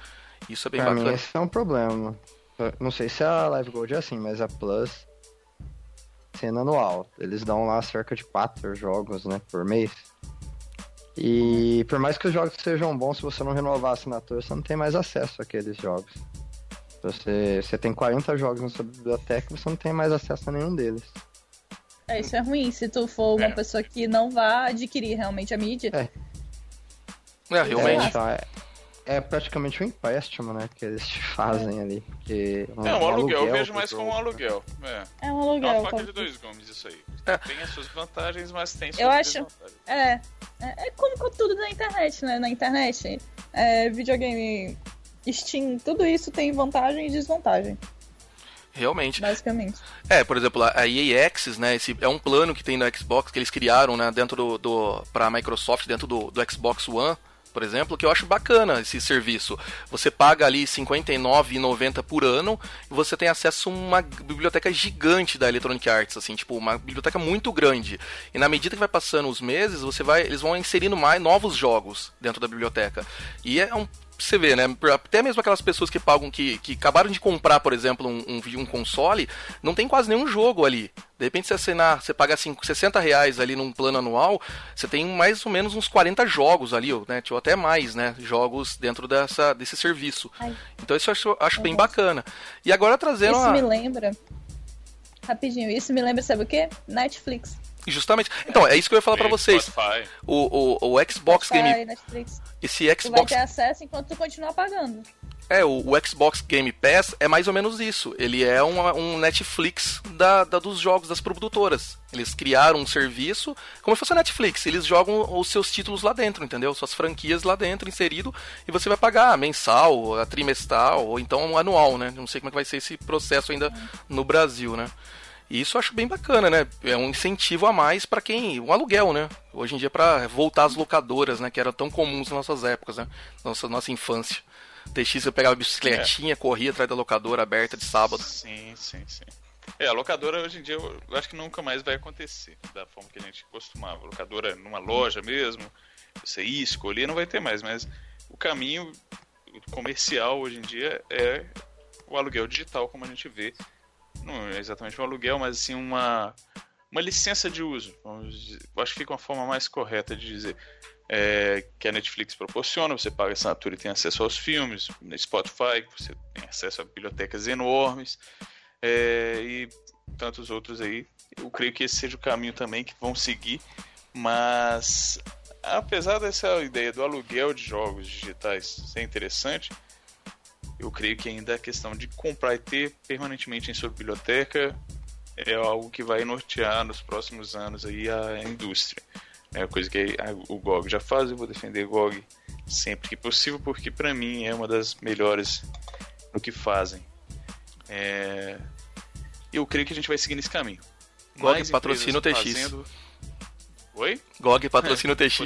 Isso é bem pra bacana. Mim, esse é um problema. Não sei se a Live Gold é assim, mas a Plus sendo anual. Eles dão lá cerca de 4 jogos, né, por mês. E por mais que os jogos sejam bons, se você não renovar a assinatura, você não tem mais acesso àqueles jogos. Você, você tem 40 jogos na sua biblioteca você não tem mais acesso a nenhum deles. É, isso é ruim se tu for uma é. pessoa que não vá adquirir realmente a mídia. É. É, realmente. É, então, é, é praticamente um empréstimo, né? Que eles te fazem é. ali. Que um, é, um, um aluguel, eu vejo mais como um aluguel. É, é um aluguel. É uma faca de dois gumes isso aí. É. Tem as suas vantagens, mas tem suas Eu acho. É, é. É como com tudo na internet, né? Na internet. É, videogame, Steam, tudo isso tem vantagem e desvantagem. Realmente. Basicamente. É, por exemplo, a EA Access, né? Esse é um plano que tem no Xbox que eles criaram, né? Dentro do. do pra Microsoft, dentro do, do Xbox One por exemplo, que eu acho bacana esse serviço. Você paga ali R$ 59,90 por ano e você tem acesso a uma biblioteca gigante da Electronic Arts, assim, tipo, uma biblioteca muito grande. E na medida que vai passando os meses, você vai, eles vão inserindo mais novos jogos dentro da biblioteca. E é um você vê, né? Até mesmo aquelas pessoas que pagam, que, que acabaram de comprar, por exemplo, um, um, um console, não tem quase nenhum jogo ali. De repente, você assinar, você pagar 5, 60 reais ali num plano anual, você tem mais ou menos uns 40 jogos ali, né? Ou até mais, né? Jogos dentro dessa, desse serviço. Ai. Então isso eu acho, acho bem bacana. E agora trazendo. Isso me lembra. Rapidinho, isso me lembra, sabe o quê? Netflix. Justamente. Então, é isso que eu ia falar para vocês. O, o, o Xbox Spotify, Game. Netflix. Esse Xbox. Tu vai ter acesso enquanto tu continuar pagando. É, o, o, Xbox Game Pass é mais ou menos isso. Ele é um, um Netflix da, da, dos jogos das produtoras. Eles criaram um serviço, como se fosse a Netflix. Eles jogam os seus títulos lá dentro, entendeu? Suas franquias lá dentro, inserido, e você vai pagar mensal, trimestral, ou então anual, né? Não sei como é que vai ser esse processo ainda no Brasil, né? E isso eu acho bem bacana, né? É um incentivo a mais para quem. Um aluguel, né? Hoje em dia, para voltar às locadoras, né? Que eram tão comuns nas nossas épocas, né? Nossa, nossa infância. TX eu pegava a bicicletinha, é. corria atrás da locadora aberta de sábado. Sim, sim, sim. É, a locadora hoje em dia eu acho que nunca mais vai acontecer da forma que a gente costumava. Locadora numa loja mesmo, você ir, escolher, não vai ter mais, mas o caminho comercial hoje em dia é o aluguel digital, como a gente vê não é exatamente um aluguel, mas assim uma, uma licença de uso. Acho que fica uma forma mais correta de dizer. É, que a Netflix proporciona, você paga assinatura e tem acesso aos filmes, no Spotify, você tem acesso a bibliotecas enormes, é, e tantos outros aí. Eu creio que esse seja o caminho também que vão seguir, mas apesar dessa ideia do aluguel de jogos digitais ser interessante, eu creio que ainda a questão de comprar e ter permanentemente em sua biblioteca é algo que vai nortear nos próximos anos aí a indústria. É coisa que o GOG já faz, eu vou defender GOG sempre que possível, porque para mim é uma das melhores no que fazem. É... Eu creio que a gente vai seguir nesse caminho. GOG patrocina o TX. Fazendo... Oi? GOG patrocina o TX.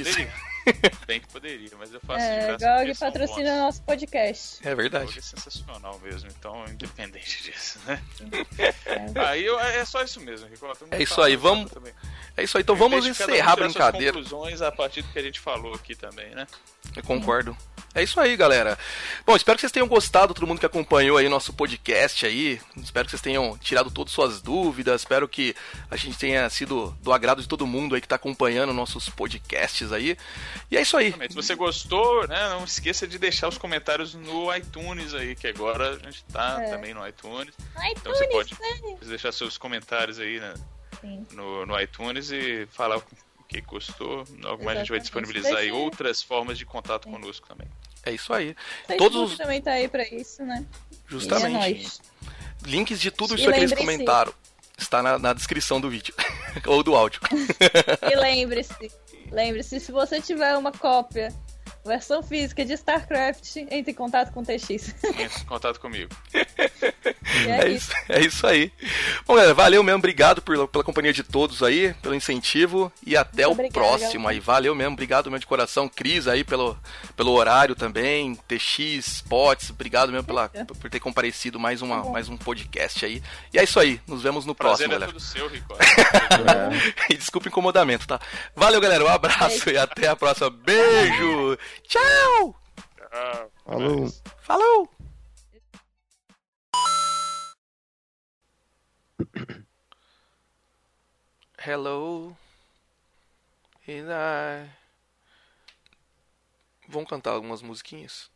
Bem que poderia, mas eu faço é, de GOG patrocina o nosso podcast. É verdade. GOG é sensacional mesmo, então independente disso, né? É. Aí eu, é só isso mesmo, Ricardo. É isso aí, vamos. Também. É isso aí, então vamos encerrar a brincadeira. conclusões a partir do que a gente falou aqui também, né? Eu concordo. É isso aí, galera. Bom, espero que vocês tenham gostado, todo mundo que acompanhou aí nosso podcast aí. Espero que vocês tenham tirado todas suas dúvidas. Espero que a gente tenha sido do agrado de todo mundo aí que está acompanhando nossos podcasts aí. E é isso aí. Se você gostou, né, não esqueça de deixar os comentários no iTunes aí, que agora a gente está é. também no iTunes. iTunes. Então você pode né? deixar seus comentários aí né, no, no iTunes e falar que gostou. Logo mais a gente vai disponibilizar aí outras formas de contato conosco também. É isso aí. Facebook Todos os... também tá aí pra isso, né? Justamente. É Links de tudo isso que eles comentaram está na, na descrição do vídeo. Ou do áudio. e lembre-se, lembre-se, se você tiver uma cópia Versão física de StarCraft, entre em contato com o TX. Entre em contato comigo. É, é, isso, é, isso, aí. Bom, galera, valeu mesmo, obrigado por, pela companhia de todos aí, pelo incentivo e até Muito o obrigada, próximo galera. aí. Valeu mesmo, obrigado mesmo de coração. Cris aí pelo, pelo horário também, TX, Pots, obrigado mesmo pela, por ter comparecido mais, uma, tá mais um podcast aí. E é isso aí, nos vemos no Prazer próximo, é galera. Tudo seu, Rico. e desculpa o incomodamento, tá? Valeu, galera, um abraço e até a próxima. Beijo! Tchau! Ah, Falou! Falou! Hello. And I... Vamos cantar algumas musiquinhas?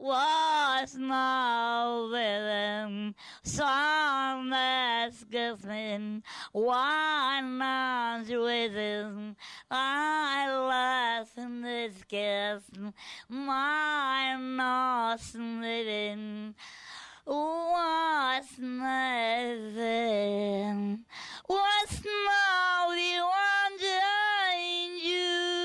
was not within. Some that's given one man's within. I lost in this kiss my lost living was nothing was now the one you.